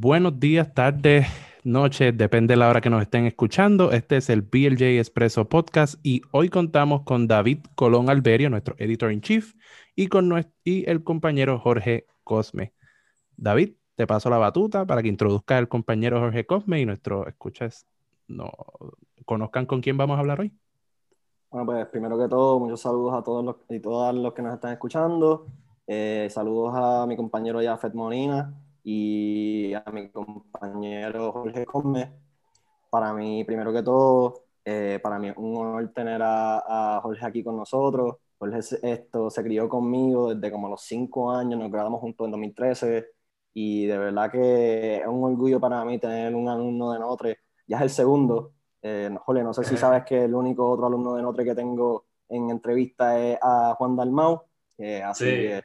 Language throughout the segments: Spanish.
buenos días, tardes, noches, depende de la hora que nos estén escuchando. Este es el BLJ Expreso Podcast y hoy contamos con David Colón Alberio, nuestro editor in chief, y con y el compañero Jorge Cosme. David, te paso la batuta para que introduzca al compañero Jorge Cosme y nuestros escuchas no conozcan con quién vamos a hablar hoy. Bueno, pues primero que todo, muchos saludos a todos los, y todas los que nos están escuchando. Eh, saludos a mi compañero Jafet Molina y a mi compañero Jorge Cosme. Para mí, primero que todo, eh, para mí es un honor tener a, Jorge aquí con nosotros. Jorge esto, se crió conmigo desde como los cinco años, nos graduamos juntos en 2013 y de verdad que es un orgullo para mí tener un alumno de Notre. Ya es el segundo. Eh, Jorge, no sé si sabes que el único otro alumno de Notre que tengo en entrevista es a Juan Dalmau así que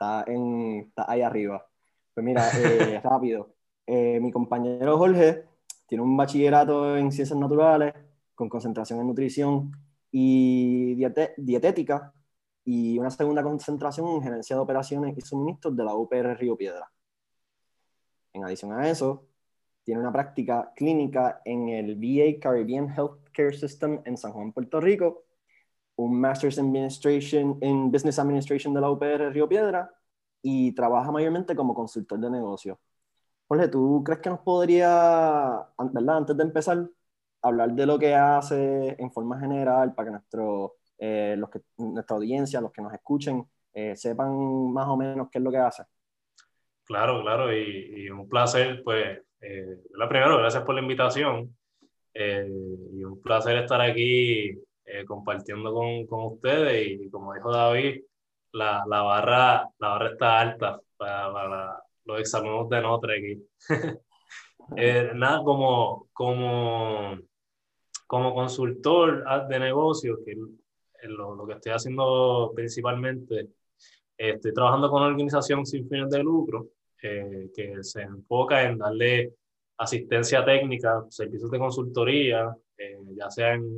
Está, en, está ahí arriba. Pues mira, eh, rápido. Eh, mi compañero Jorge tiene un bachillerato en ciencias naturales con concentración en nutrición y dietética y una segunda concentración en gerencia de operaciones y suministros de la UPR Río Piedra. En adición a eso, tiene una práctica clínica en el VA Caribbean Healthcare System en San Juan, Puerto Rico un Master's Administration en Business Administration de la UPR Río Piedra y trabaja mayormente como consultor de negocios. Jorge, ¿tú crees que nos podría, ¿verdad? antes de empezar, hablar de lo que hace en forma general para que nuestro, eh, los que, nuestra audiencia, los que nos escuchen, eh, sepan más o menos qué es lo que hace? Claro, claro, y, un placer, pues, eh, la primero, gracias por la invitación. y un placer estar aquí eh, compartiendo con, con, ustedes y como dijo David, la, la, barra, la barra está alta para, para los exámenes de Notre aquí. eh, nada, como, como, como consultor de negocios, que lo, lo, que estoy haciendo principalmente, estoy trabajando con una organización sin fines de lucro eh, que se enfoca en darle asistencia técnica, servicios de consultoría, eh, ya sea en,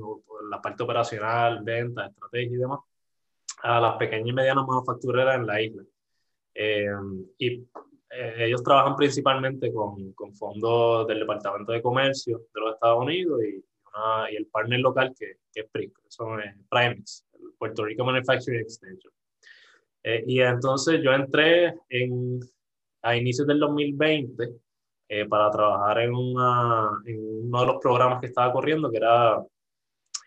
la parte operacional, venta, estrategia y demás, a las pequeñas y medianas manufactureras en la isla. Eh, y eh, ellos trabajan principalmente con, con, fondos del Departamento de Comercio de los Estados Unidos y, y el partner local que, que es PRIC, son Primex, el Puerto Rico Manufacturing Extension. y entonces yo entré en, a inicios del 2020 eh, para trabajar en, una, en, uno de los programas que estaba corriendo, que era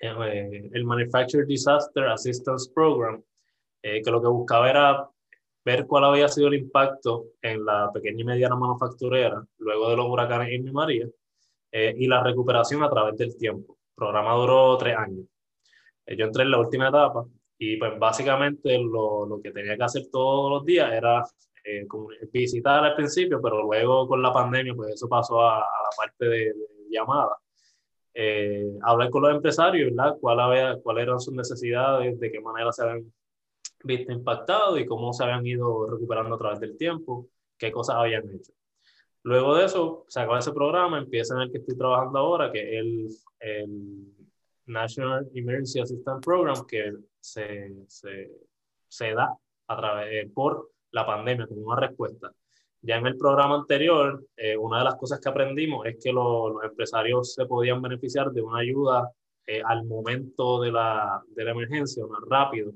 eh, el Manufacturer Disaster Assistance Program, eh, que lo que buscaba era ver cuál había sido el impacto en la pequeña y mediana manufacturera luego de los huracanes Irma y María y la recuperación a través del tiempo. El programa duró tres años. yo entré en la última etapa y pues básicamente lo, lo, que tenía que hacer todos los días era eh, visitar al principio, pero luego con la pandemia, pues eso pasó a, la parte de, llamada. Eh, hablar con los empresarios, ¿verdad? ¿Cuál había, ¿Cuáles eran sus necesidades? ¿De qué manera se habían visto impactados y cómo se habían ido recuperando a través del tiempo? ¿Qué cosas habían hecho? Luego de eso, se acaba ese programa, empieza en el que estoy trabajando ahora, que es el, el National Emergency Assistance Program, que se, se, se da a través, por la pandemia como una respuesta. Ya en el programa anterior, eh, una de las cosas que aprendimos es que los empresarios se podían beneficiar de una ayuda eh, al momento de la, de la emergencia, más rápido,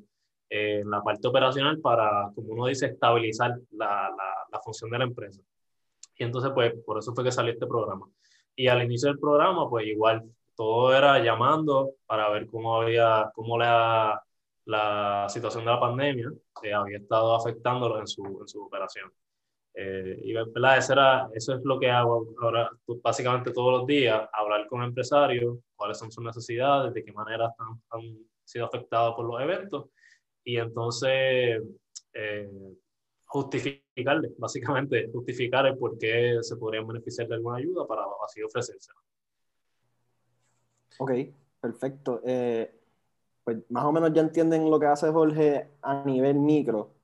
eh, en la parte operacional para, como uno dice, estabilizar la, la, la, función de la empresa. Y entonces, pues, por eso fue que salió este programa. Y al inicio del programa, pues igual, todo era llamando para ver cómo había, cómo la, la situación de la pandemia eh, había estado afectándolo en su, en su operación. Eh, y ¿verdad? Eso, era, eso es lo que hago ahora, básicamente todos los días, hablar con empresarios, cuáles son sus necesidades, de qué manera han, sido afectados por los eventos, y entonces eh, justificarle, básicamente justificar el por qué se podrían beneficiar de alguna ayuda para así ofrecerse. Ok, perfecto. Eh, pues más o menos ya entienden lo que hace Jorge a nivel micro,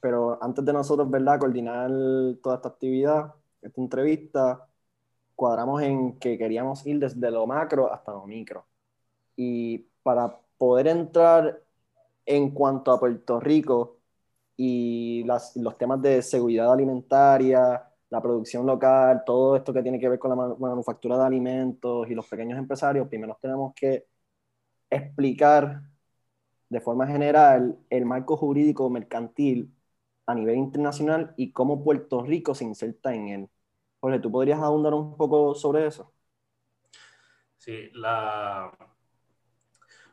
pero antes de nosotros, ¿verdad?, coordinar toda esta actividad, esta entrevista, cuadramos en que queríamos ir desde lo macro hasta lo micro. Y para poder entrar en cuanto a Puerto Rico y las, los temas de seguridad alimentaria la producción local, todo esto que tiene que ver con la manufactura de alimentos y los pequeños empresarios, primero tenemos que explicar de forma general el marco jurídico mercantil a nivel internacional y cómo Puerto Rico se inserta en él. Jorge, ¿tú podrías ahondar un poco sobre eso? Sí, la...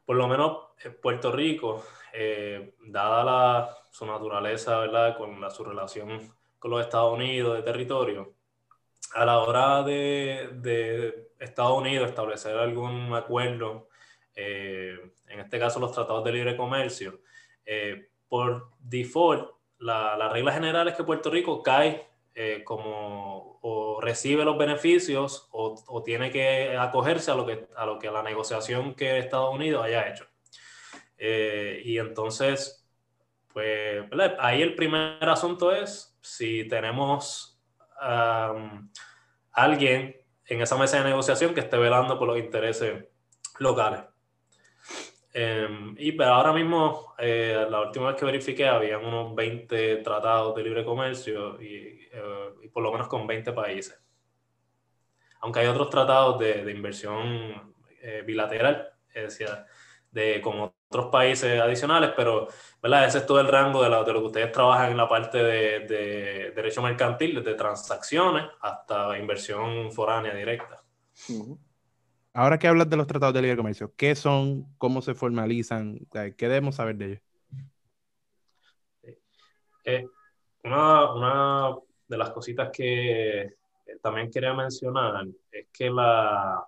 por lo menos Puerto Rico, eh, dada su naturaleza, ¿verdad? con la, su relación con los Estados Unidos de territorio, a la hora de, de Estados Unidos establecer algún acuerdo, eh, en este caso los tratados de libre comercio, eh, por default, la, la, regla general es que Puerto Rico cae eh, como o recibe los beneficios o, o, tiene que acogerse a lo que, a lo que la negociación que Estados Unidos haya hecho. y entonces, pues ahí el primer asunto es si tenemos alguien en esa mesa de negociación que esté velando por los intereses locales. Em, y pero ahora mismo, eh, la última vez que verifiqué, había unos 20 tratados de libre comercio y, eh, y, por lo menos con 20 países. Aunque hay otros tratados de, de inversión eh, bilateral, decir, de, con otros países adicionales, pero ¿verdad? ese es todo el rango de, lo que ustedes trabajan en la parte de, derecho mercantil, desde transacciones hasta inversión foránea directa. Ahora que hablas de los tratados de libre comercio, ¿qué son? ¿Cómo se formalizan? ¿Qué debemos saber de ellos? Eh, una, una, de las cositas que también quería mencionar es que la,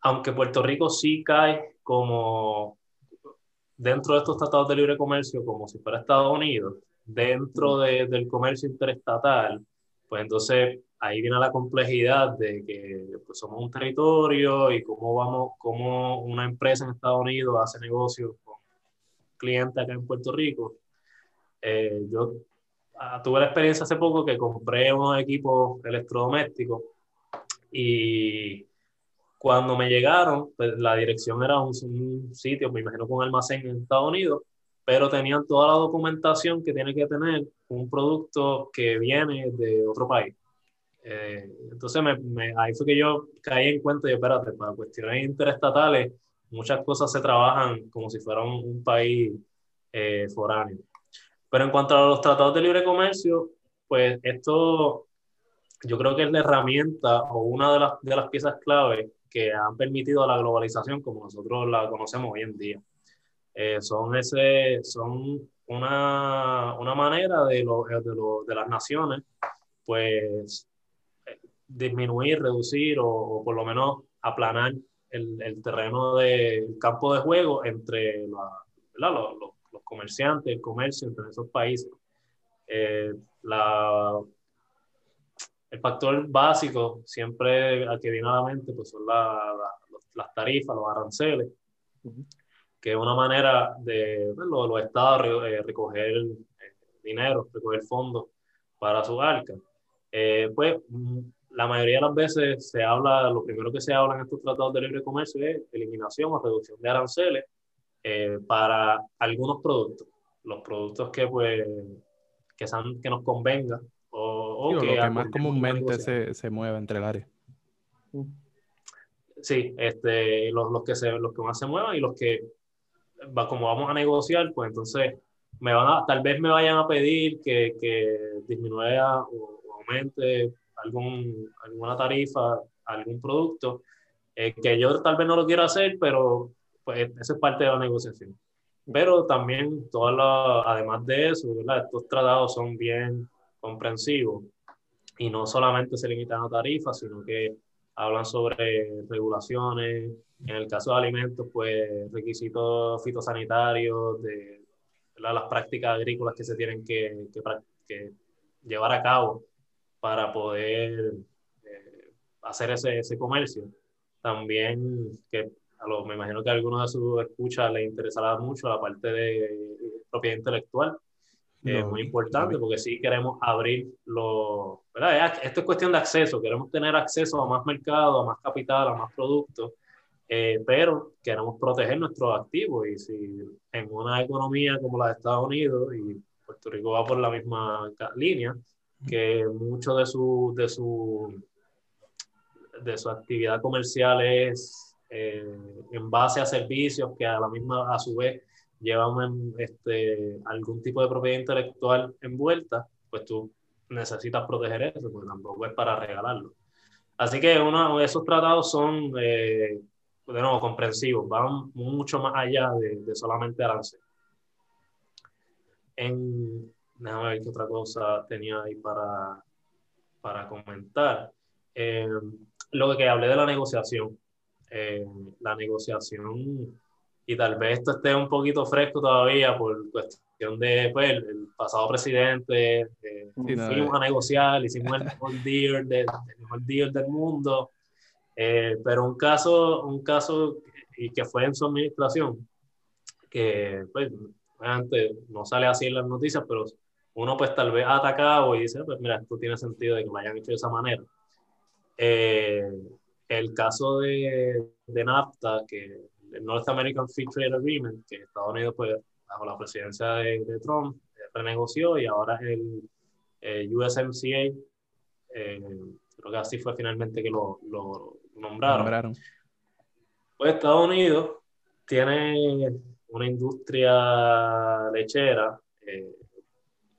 aunque Puerto Rico sí cae como dentro de estos tratados de libre comercio, como si fuera Estados Unidos, dentro de, del comercio interestatal, pues entonces ahí viene la complejidad de que pues, somos un territorio y cómo vamos, cómo una empresa en Estados Unidos hace negocio con clientes acá en Puerto Rico. Eh, yo ah, tuve la experiencia hace poco que compré unos equipos electrodomésticos y cuando me llegaron, pues la dirección era un, sitio, me imagino con un almacén en Estados Unidos, pero tenían toda la documentación que tiene que tener un producto que viene de otro país. Eh, entonces me, ahí fue que yo caí en cuenta y espérate, para cuestiones interestatales, muchas cosas se trabajan como si fuera un, país eh, foráneo. Pero en cuanto a los tratados de libre comercio, pues esto yo creo que es la herramienta o una de las, de las piezas clave que han permitido la globalización como nosotros la conocemos hoy en día. Eh, son, ese, son una, una manera de, lo, de, lo, de, las naciones, pues, disminuir, reducir o, por lo menos aplanar el, el terreno del campo de juego entre la, los, los, comerciantes, el comercio entre esos países. Eh, la, el factor básico siempre al que viene a la mente pues son las tarifas, los aranceles, que es una manera de pues, los, estados eh, recoger eh, dinero, recoger fondos para su arca. Eh, pues la mayoría de las veces se habla, lo primero que se habla en estos tratados de libre comercio es eliminación o reducción de aranceles para algunos productos, los productos que pues que, sean, que nos convenga o, que, lo que más comúnmente se, se, mueve entre el área. Sí, este, los, los, que se, los que más se muevan y los que, va, como vamos a negociar, pues entonces me van a, tal vez me vayan a pedir que, que disminuya o, aumente algún, alguna tarifa, algún producto, eh, que yo tal vez no lo quiera hacer, pero pues eso es parte de la negociación. Pero también, todas las, además de eso, ¿verdad? estos tratados son bien comprensivo y no solamente se limitan a tarifas, sino que hablan sobre regulaciones, en el caso de alimentos, pues requisitos fitosanitarios, de las prácticas agrícolas que se tienen que, que, llevar a cabo para poder eh, hacer ese, ese, comercio. También, que a lo, me imagino que a algunos de sus escuchas les interesará mucho la parte de propiedad intelectual, es muy importante porque sí queremos abrir los... ¿verdad? Esto es cuestión de acceso, queremos tener acceso a más mercado, a más capital, a más productos, eh, pero queremos proteger nuestros activos y si en una economía como la de Estados Unidos y Puerto Rico va por la misma línea, que mucho de su, de su, de su actividad comercial es eh, en base a servicios que a la misma, a su vez, llevan este, algún tipo de propiedad intelectual envuelta, pues tú necesitas proteger eso, porque tampoco es para regalarlo. Así que uno, esos tratados son, eh, de nuevo, comprensivos, van mucho más allá de, de solamente arancel. En, déjame ver qué otra cosa tenía ahí para, para comentar. Eh, lo que hablé de la negociación. Eh, la negociación, y tal vez esto esté un poquito fresco todavía por cuestión de pues, el, pasado presidente, eh, fuimos a negociar, hicimos el mejor deal, de, el mejor deal del mundo, pero un caso, un caso y que fue en su administración, que pues, antes no sale así en las noticias, pero uno pues tal vez ha atacado y dice, pues mira, esto tiene sentido de que lo hayan hecho de esa manera. Eh, el caso de, de, NAFTA, que el North American Free Trade Agreement, que Estados Unidos pues bajo la presidencia de, Trump eh, renegoció y ahora el eh, USMCA, creo que así fue finalmente que lo, lo nombraron. nombraron. Pues Estados Unidos tiene una industria lechera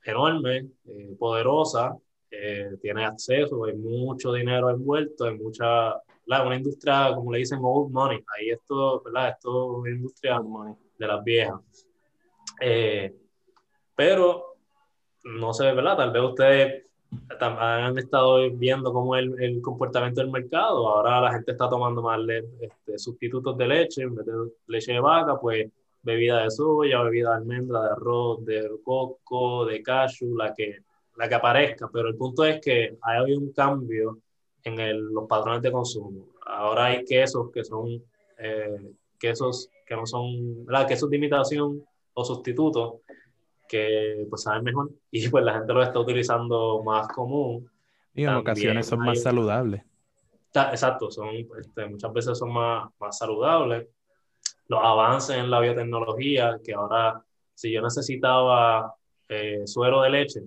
enorme, eh, poderosa, eh, tiene acceso, hay mucho dinero envuelto, hay mucha, una industria, como le dicen, old money, ahí esto, ¿verdad? Esto es una industria de las viejas. Eh, pero, no sé, ¿verdad? Tal vez ustedes han estado viendo cómo es el, comportamiento del mercado, ahora la gente está tomando más este, sustitutos de leche, en vez de leche de vaca, pues bebida de soya, bebida de almendra, de arroz, de coco, de cashew, la que, la que aparezca. Pero el punto es que ha habido un cambio en el, los patrones de consumo. Ahora hay quesos que son eh, quesos que no son, ¿verdad? quesos de imitación o sustitutos que pues saben mejor y pues la gente lo está utilizando más común. Y en ocasiones son más saludables. Exacto, son, este, muchas veces son más, más saludables los avances en la biotecnología, que ahora si yo necesitaba eh, suero de leche,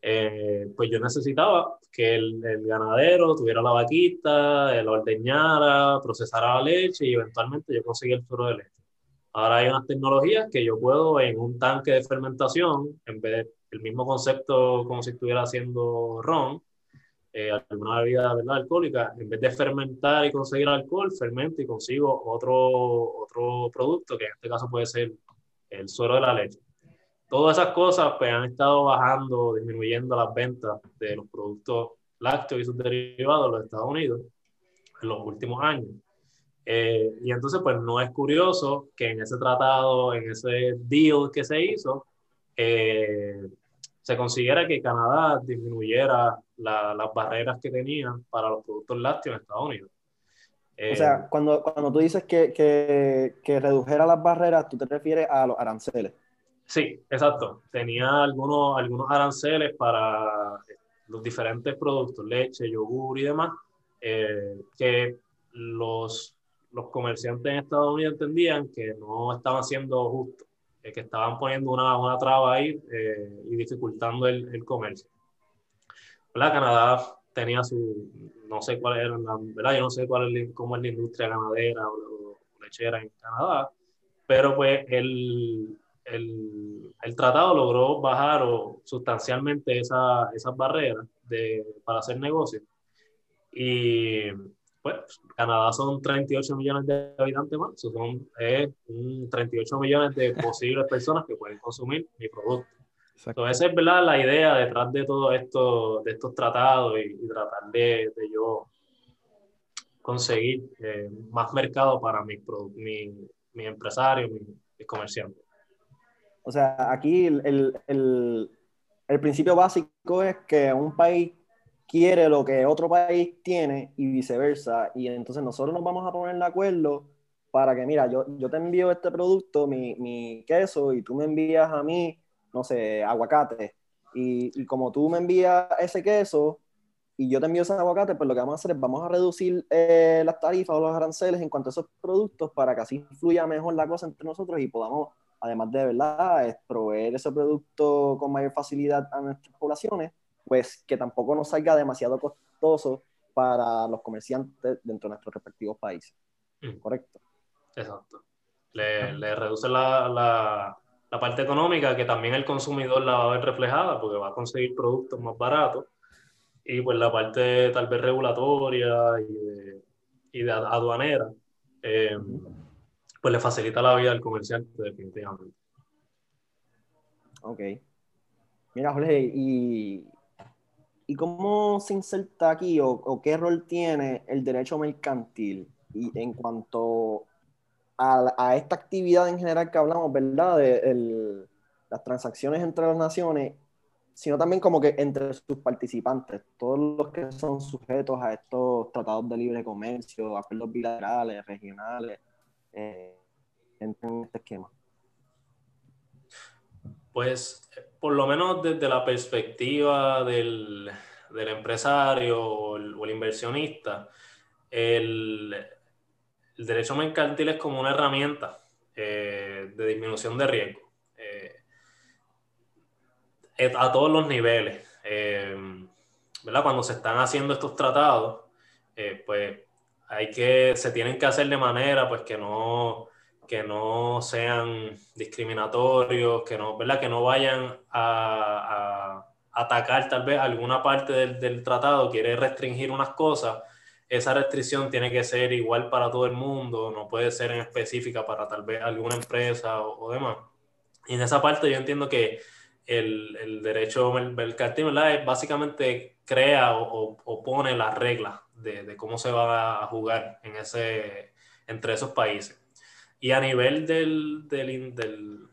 eh, pues yo necesitaba que el, ganadero tuviera la vaquita, lo ordeñara, procesara la leche y eventualmente yo conseguía el suero de leche. Ahora hay unas tecnologías que yo puedo en un tanque de fermentación, en vez del mismo concepto como si estuviera haciendo ron, eh, alguna bebida ¿verdad? alcohólica, en vez de fermentar y conseguir alcohol, fermento y consigo otro, otro producto, que en este caso puede ser el suero de la leche. Todas esas cosas pues, han estado bajando, disminuyendo las ventas de los productos lácteos y sus derivados en los Estados Unidos en los últimos años. Eh, y entonces, pues no es curioso que en ese tratado, en ese deal que se hizo, eh, se consiguiera que Canadá disminuyera las barreras que tenían para los productos lácteos en Estados Unidos. o sea, eh, cuando, cuando tú dices que, que, que, redujera las barreras, tú te refieres a los aranceles. Sí, exacto. Tenía algunos, algunos aranceles para los diferentes productos, leche, yogur y demás, eh, que los, los comerciantes en Estados Unidos entendían que no estaban siendo justos que estaban poniendo una, una traba ahí eh, y dificultando el, el comercio. ¿Verdad? Canadá tenía su, no sé cuál era, ¿verdad? Yo no sé cuál es, cómo es la industria ganadera o, lechera en Canadá, pero pues el, el, el, tratado logró bajar o, sustancialmente esa, esas barreras de, para hacer negocios. Y pues Canadá son 38 millones de habitantes más, son eh, 38 millones de posibles personas que pueden consumir mi producto. Entonces, esa es ¿verdad? la idea detrás de todo esto, de estos tratados y, tratar de, de, yo conseguir eh, más mercado para mi, mi, mi empresario, mi, mi comerciante. O sea, aquí el, el, el principio básico es que un país quiere lo que otro país tiene y viceversa. Y entonces nosotros nos vamos a poner de acuerdo para que, mira, yo, yo te envío este producto, mi, mi queso, y tú me envías a mí, no sé, aguacate. Y, y, como tú me envías ese queso y yo te envío ese aguacate, pues lo que vamos a hacer es vamos a reducir eh, las tarifas o los aranceles en cuanto a esos productos para que así fluya mejor la cosa entre nosotros y podamos, además de verdad, proveer ese producto con mayor facilidad a nuestras poblaciones pues que tampoco nos salga demasiado costoso para los comerciantes dentro de nuestros respectivos países. Mm. ¿Correcto? Exacto. Le, le reduce la, la, la, parte económica que también el consumidor la va a ver reflejada porque va a conseguir productos más baratos y pues la parte tal vez regulatoria y de, y de aduanera eh, pues le facilita la vida al comerciante definitivamente. Ok. Mira, Jorge, ¿y, y cómo se inserta aquí o, qué rol tiene el derecho mercantil y en cuanto a, a, esta actividad en general que hablamos, ¿verdad? De las transacciones entre las naciones, sino también como que entre sus participantes, todos los que son sujetos a estos tratados de libre comercio, acuerdos bilaterales, regionales, eh, en este esquema. Pues por lo menos desde la perspectiva del, del empresario o el, inversionista, el, el, derecho mercantil es como una herramienta eh, de disminución de riesgo eh, a todos los niveles. Eh, ¿verdad? Cuando se están haciendo estos tratados, pues hay que, se tienen que hacer de manera pues que no que no sean discriminatorios, que no, ¿verdad? Que no vayan a, atacar tal vez alguna parte del, tratado, quiere restringir unas cosas, esa restricción tiene que ser igual para todo el mundo, no puede ser en específica para tal vez alguna empresa o, demás. Y en esa parte yo entiendo que el, el derecho mercantil básicamente crea o, o, pone las reglas de, de, cómo se va a jugar en ese, entre esos países. Y a nivel del, del, del,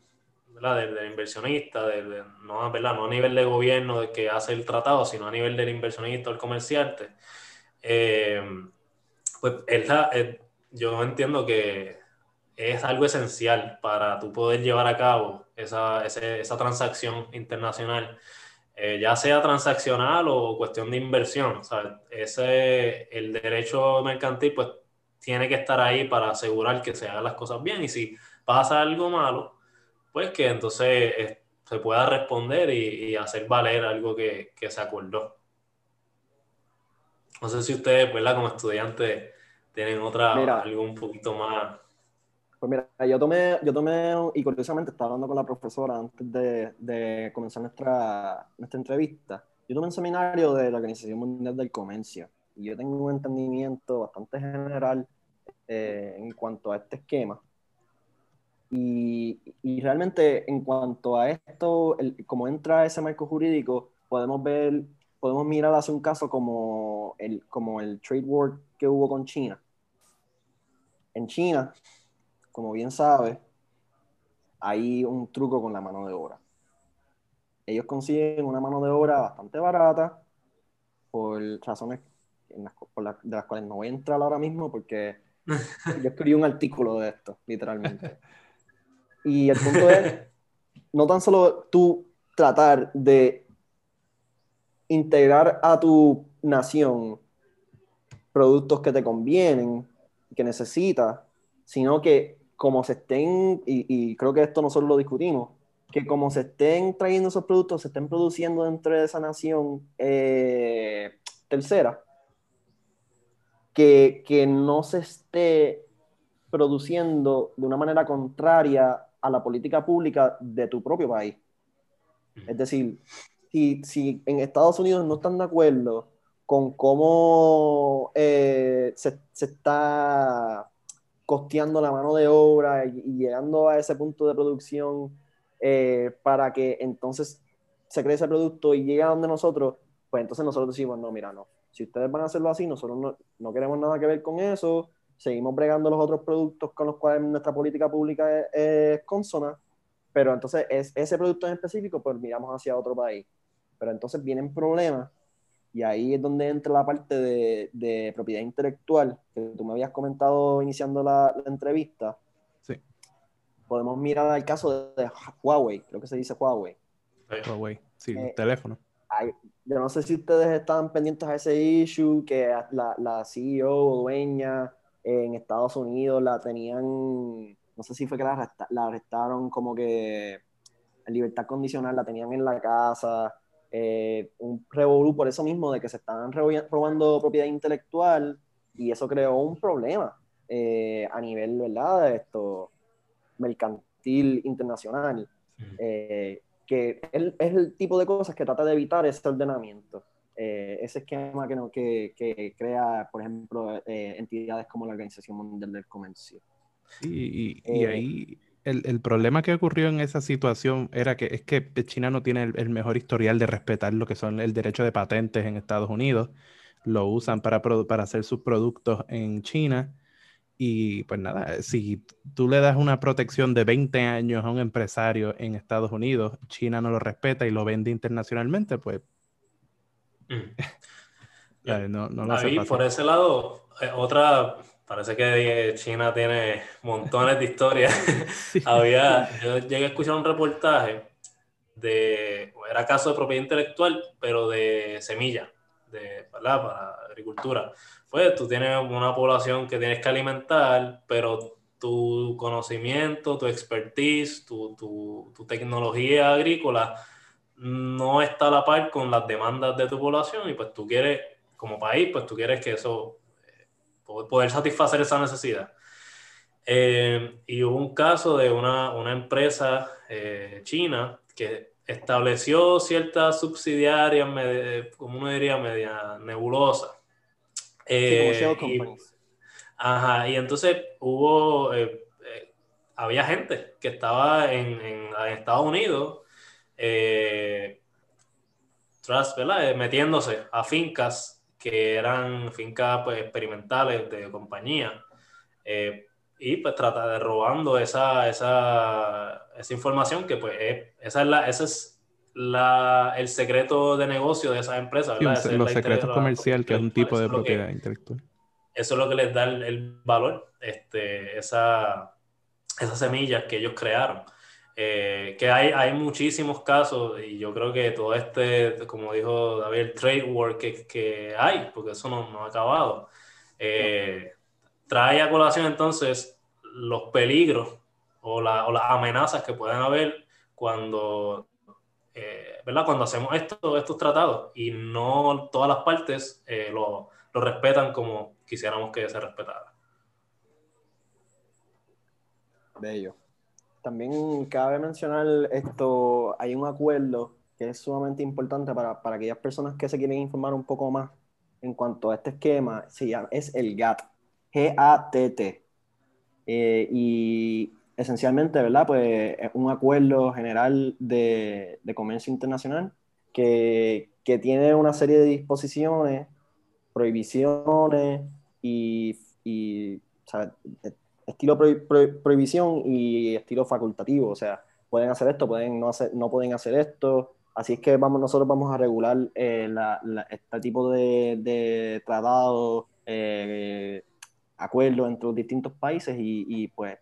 del, inversionista, del, no, ¿verdad? no a nivel de gobierno de que hace el tratado, sino a nivel del inversionista o el comerciante, eh, pues yo entiendo que es algo esencial para tú poder llevar a cabo esa, esa transacción internacional, eh, ya sea transaccional o cuestión de inversión. Ese, el derecho mercantil, pues tiene que estar ahí para asegurar que se hagan las cosas bien. Y si pasa algo malo, pues que entonces eh, se pueda responder y, hacer valer algo que, se acordó. No sé si ustedes, ¿verdad? Como estudiantes, tienen otra, algo un poquito más. Pues mira, yo tomé, yo tomé, y curiosamente estaba hablando con la profesora antes de, comenzar nuestra, nuestra entrevista. Yo tomé un seminario de la Organización Mundial del Comercio y yo tengo un entendimiento bastante general eh, en cuanto a este esquema. Y, y, realmente en cuanto a esto, el, como entra ese marco jurídico, podemos ver, podemos mirar hacia un caso como el, como el trade war que hubo con China. En China, como bien sabe, hay un truco con la mano de obra. Ellos consiguen una mano de obra bastante barata por razones por de las cuales no voy a entrar ahora mismo porque yo escribí un artículo de esto, literalmente. Y el punto es, no tan solo tú tratar de integrar a tu nación productos que te convienen, que necesitas, sino que como se estén, y, creo que esto nosotros lo discutimos, que como se estén trayendo esos productos, se estén produciendo dentro de esa nación eh, tercera, que, no se esté produciendo de una manera contraria a la política pública de tu propio país. Es decir, si, si en Estados Unidos no están de acuerdo con cómo eh, se, está costeando la mano de obra y, llegando a ese punto de producción eh, para que entonces se cree ese producto y llegue a donde nosotros, pues entonces nosotros decimos, no, mira, no, si ustedes van a hacerlo así, nosotros no, queremos nada que ver con eso, seguimos bregando los otros productos con los cuales nuestra política pública es, consona, pero entonces es, ese producto en específico, pues miramos hacia otro país. Pero entonces vienen problemas y ahí es donde entra la parte de, propiedad intelectual que tú me habías comentado iniciando la, entrevista. Sí. Podemos mirar el caso de, Huawei, creo que se dice Huawei. Huawei, sí, el eh, teléfono yo no sé si ustedes estaban pendientes a ese issue, que la, la CEO o dueña en Estados Unidos la tenían, no sé si fue que la, la arrestaron como que en libertad condicional, la tenían en la casa, eh, un revolú por eso mismo de que se estaban robando propiedad intelectual y eso creó un problema eh, a nivel, ¿verdad? De esto, mercantil internacional, eh, que es, el tipo de cosas que trata de evitar ese ordenamiento. ese esquema que, no, que, que, crea, por ejemplo, entidades como la Organización Mundial del Comercio. Sí, y, y ahí el, el, problema que ocurrió en esa situación era que es que China no tiene el, mejor historial de respetar lo que son el derecho de patentes en Estados Unidos. Lo usan para, para hacer sus productos en China. Y pues nada, si tú le das una protección de 20 años a un empresario en Estados Unidos, China no lo respeta y lo vende internacionalmente, pues... Mm. no, no lo Ahí, por ese lado, eh, otra Parece que China tiene montones de historias. Había, yo llegué a escuchar un reportaje de, era caso de propiedad intelectual, pero de semilla, de, ¿verdad? Para agricultura. Pues tú tienes una población que tienes que alimentar, pero tu conocimiento, tu expertise, tu, tu, tu tecnología agrícola no está a la par con las demandas de tu población y pues tú quieres, como país, pues tú quieres que eso poder satisfacer esa necesidad. Eh, y hubo un caso de una, una empresa eh, china que estableció ciertas subsidiarias, como uno diría, media nebulosa. Eh, y, ajá, y entonces hubo, había gente que estaba en, en, Estados Unidos tras, metiéndose a fincas que eran fincas pues, experimentales de compañía. Eh, y pues trata de robando esa, esa, esa información que pues es, esa es la, ese es la, el secreto de negocio de esas empresas. los secretos comerciales, que es un tipo de propiedad intelectual. Eso es lo que les da el, el valor, este, esa, esas semillas que ellos crearon. Eh, que hay, hay muchísimos casos y yo creo que todo este, como dijo David, trade war que, que hay, porque eso no, no ha acabado, eh, trae a colación entonces los peligros o, la, o, las amenazas que pueden haber cuando, eh, ¿verdad? cuando hacemos esto, estos tratados y no todas las partes lo, lo respetan como quisiéramos que se respetara. Bello. También cabe mencionar esto, hay un acuerdo que es sumamente importante para, para aquellas personas que se quieren informar un poco más en cuanto a este esquema, se es el GATT, G-A-T-T. Eh, y esencialmente, ¿verdad? Pues es un acuerdo general de, de comercio internacional que, que, tiene una serie de disposiciones, prohibiciones y estilo prohibición y estilo facultativo, o sea, pueden hacer esto, pueden no, hacer, no pueden hacer esto, así es que vamos, nosotros vamos a regular eh, este tipo de, de tratados, eh, acuerdos entre los distintos países y, pues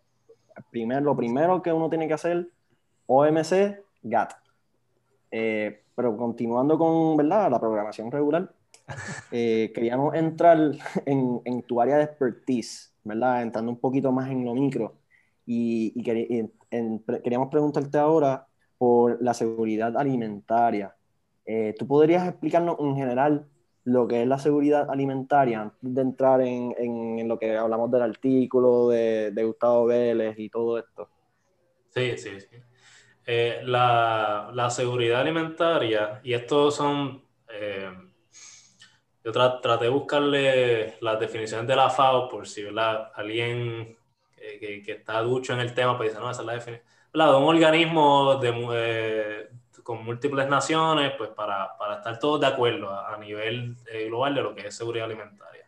primero, lo primero que uno tiene que hacer, OMC, GATT. Eh, pero continuando con ¿verdad? la programación regular, queríamos entrar en, en tu área de expertise ¿verdad? Entrando un poquito más en lo micro. Y, queríamos preguntarte ahora por la seguridad alimentaria. Eh, ¿Tú podrías explicarnos en general lo que es la seguridad alimentaria antes de entrar en, en, lo que hablamos del artículo de, de, Gustavo Vélez y todo esto? Sí, sí, sí. Eh, la, la, seguridad alimentaria, y estos son eh, yo traté de buscarle las definiciones de la FAO por si alguien que, está ducho en el tema, pues dice, no, esa es la definición. De un organismo eh, con múltiples naciones, pues para, para, estar todos de acuerdo a, nivel eh, global de lo que es seguridad alimentaria.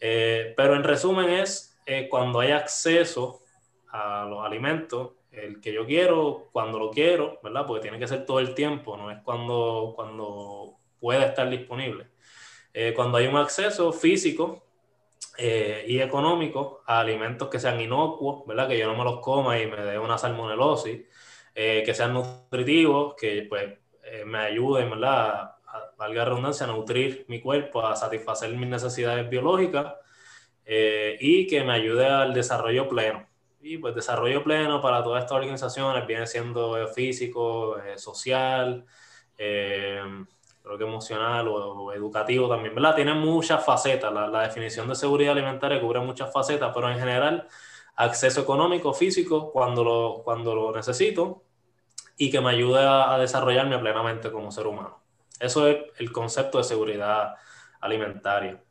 Eh, pero en resumen es cuando hay acceso a los alimentos, el que yo quiero, cuando lo quiero, ¿verdad? Porque tiene que ser todo el tiempo, no es cuando, cuando pueda estar disponible. Eh, cuando hay un acceso físico eh, y económico a alimentos que sean inocuos, ¿verdad? Que yo no me los coma y me dé una salmonelosis, eh, que sean nutritivos, que pues me ayuden, ¿verdad? A, valga redundancia, a nutrir mi cuerpo, a satisfacer mis necesidades biológicas y que me ayude al desarrollo pleno. Y pues desarrollo pleno para todas estas organizaciones viene siendo físico, social, eh, creo que emocional o, educativo también, ¿verdad? Tiene muchas facetas, la, la, definición de seguridad alimentaria cubre muchas facetas, pero en general acceso económico, físico, cuando lo, cuando lo necesito y que me ayude a, desarrollarme plenamente como ser humano. Eso es el concepto de seguridad alimentaria.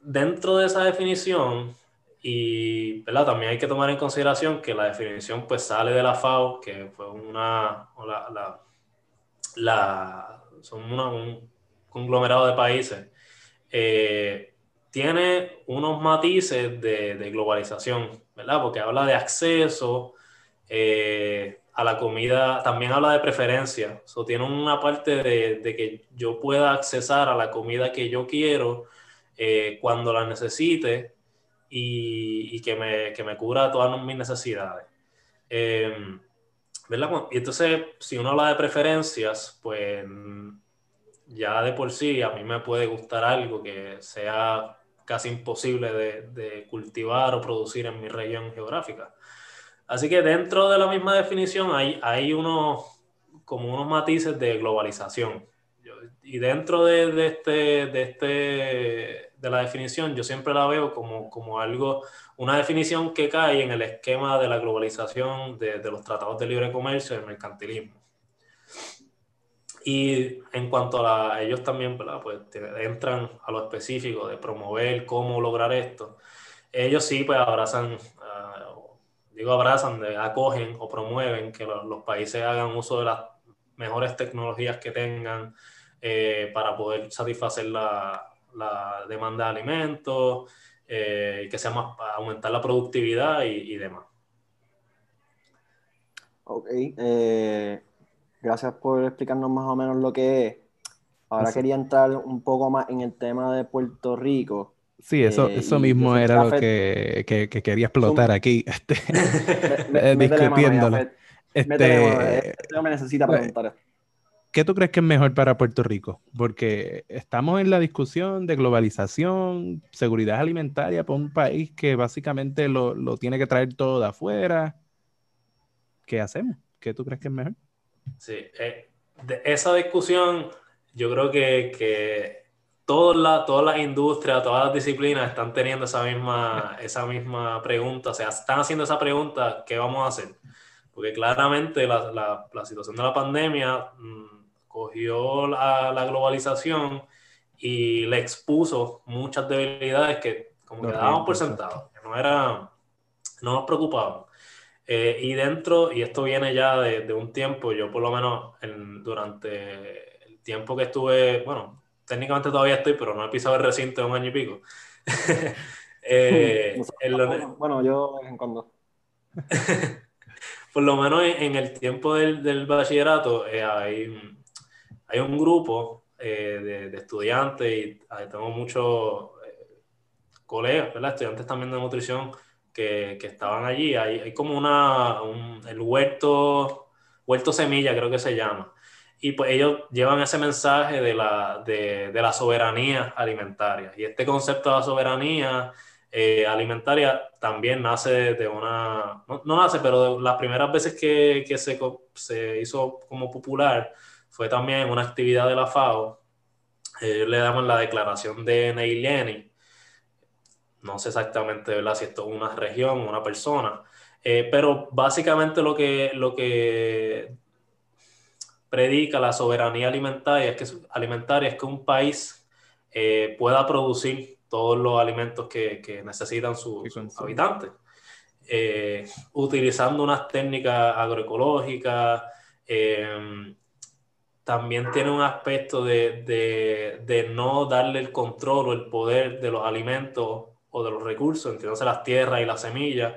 Dentro de esa definición, y ¿verdad? también hay que tomar en consideración que la definición pues sale de la FAO, que fue una, la, la son un conglomerado de países, eh, tiene unos matices de, de, globalización, ¿verdad? Porque habla de acceso eh, a la comida, también habla de preferencia, so, tiene una parte de, de, que yo pueda accesar a la comida que yo quiero eh, cuando la necesite y, y que, me, que, me, cubra todas mis necesidades. Eh, ¿verdad? Y entonces, si uno habla de preferencias, pues ya de por sí a mí me puede gustar algo que sea casi imposible de, de cultivar o producir en mi región geográfica. Así que dentro de la misma definición hay, hay unos, como unos matices de globalización. Y dentro de, de, este, de, este, de la definición, yo siempre la veo como, como algo, una definición que cae en el esquema de la globalización de, de los tratados de libre comercio y el mercantilismo. Y en cuanto a, ellos también. Pues entran a lo específico de promover cómo lograr esto. Ellos sí, pues abrazan, uh, digo abrazan, acogen o promueven que los, los, países hagan uso de las mejores tecnologías que tengan eh, para poder satisfacer la, la, demanda de alimentos eh, y que sea más, para aumentar la productividad y, y demás. Ok. Eh gracias por explicarnos más o menos lo que es. Ahora quería entrar un poco más en el tema de Puerto Rico. Sí, eso, eh, eso mismo era lo que, que, que, quería explotar aquí, este, eh, discutiéndolo. Este, este me necesita preguntar esto. ¿Qué tú crees que es mejor para Puerto Rico? Porque estamos en la discusión de globalización, seguridad alimentaria para un país que básicamente lo, lo tiene que traer todo de afuera. ¿Qué hacemos? ¿Qué tú crees que es mejor? Sí, eh, de esa discusión yo creo que, que todas, la, todas las industrias, todas las disciplinas están teniendo esa misma, esa misma pregunta, o sea, están haciendo esa pregunta, ¿qué vamos a hacer? Porque claramente la, la, situación de la pandemia mmm, cogió la, la, globalización y le expuso muchas debilidades que como que dábamos por sentado, que no, era, no nos preocupaban. Eh, y dentro, y esto viene ya de, de un tiempo, yo por lo menos en, durante el tiempo que estuve, bueno, técnicamente todavía estoy, pero no he pisado el recinto de un año y pico. eh, lo, bueno, yo en cuando. por lo menos en, en el tiempo del, del bachillerato eh, hay, hay un grupo eh, de, de, estudiantes y tengo muchos eh, colegas, ¿verdad? estudiantes también de nutrición que, que estaban allí. Hay, hay como una, un, el huerto, huerto semilla creo que se llama. Y pues ellos llevan ese mensaje de la, de, de la soberanía alimentaria. Y este concepto de la soberanía eh, alimentaria también nace de una, no, no nace, pero las primeras veces que, que se, se, hizo como popular fue también en una actividad de la FAO. Ellos le damos la declaración de Neil Lenny, no sé exactamente ¿verdad? si esto es una región, una persona, eh, pero básicamente lo que, lo que predica la soberanía alimentaria es que, alimentaria es que un país eh, pueda producir todos los alimentos que, que necesitan sus, sus habitantes, eh, utilizando unas técnicas agroecológicas. Eh, también tiene un aspecto de, de, de, no darle el control o el poder de los alimentos o de los recursos, entiéndase las tierras y las semillas,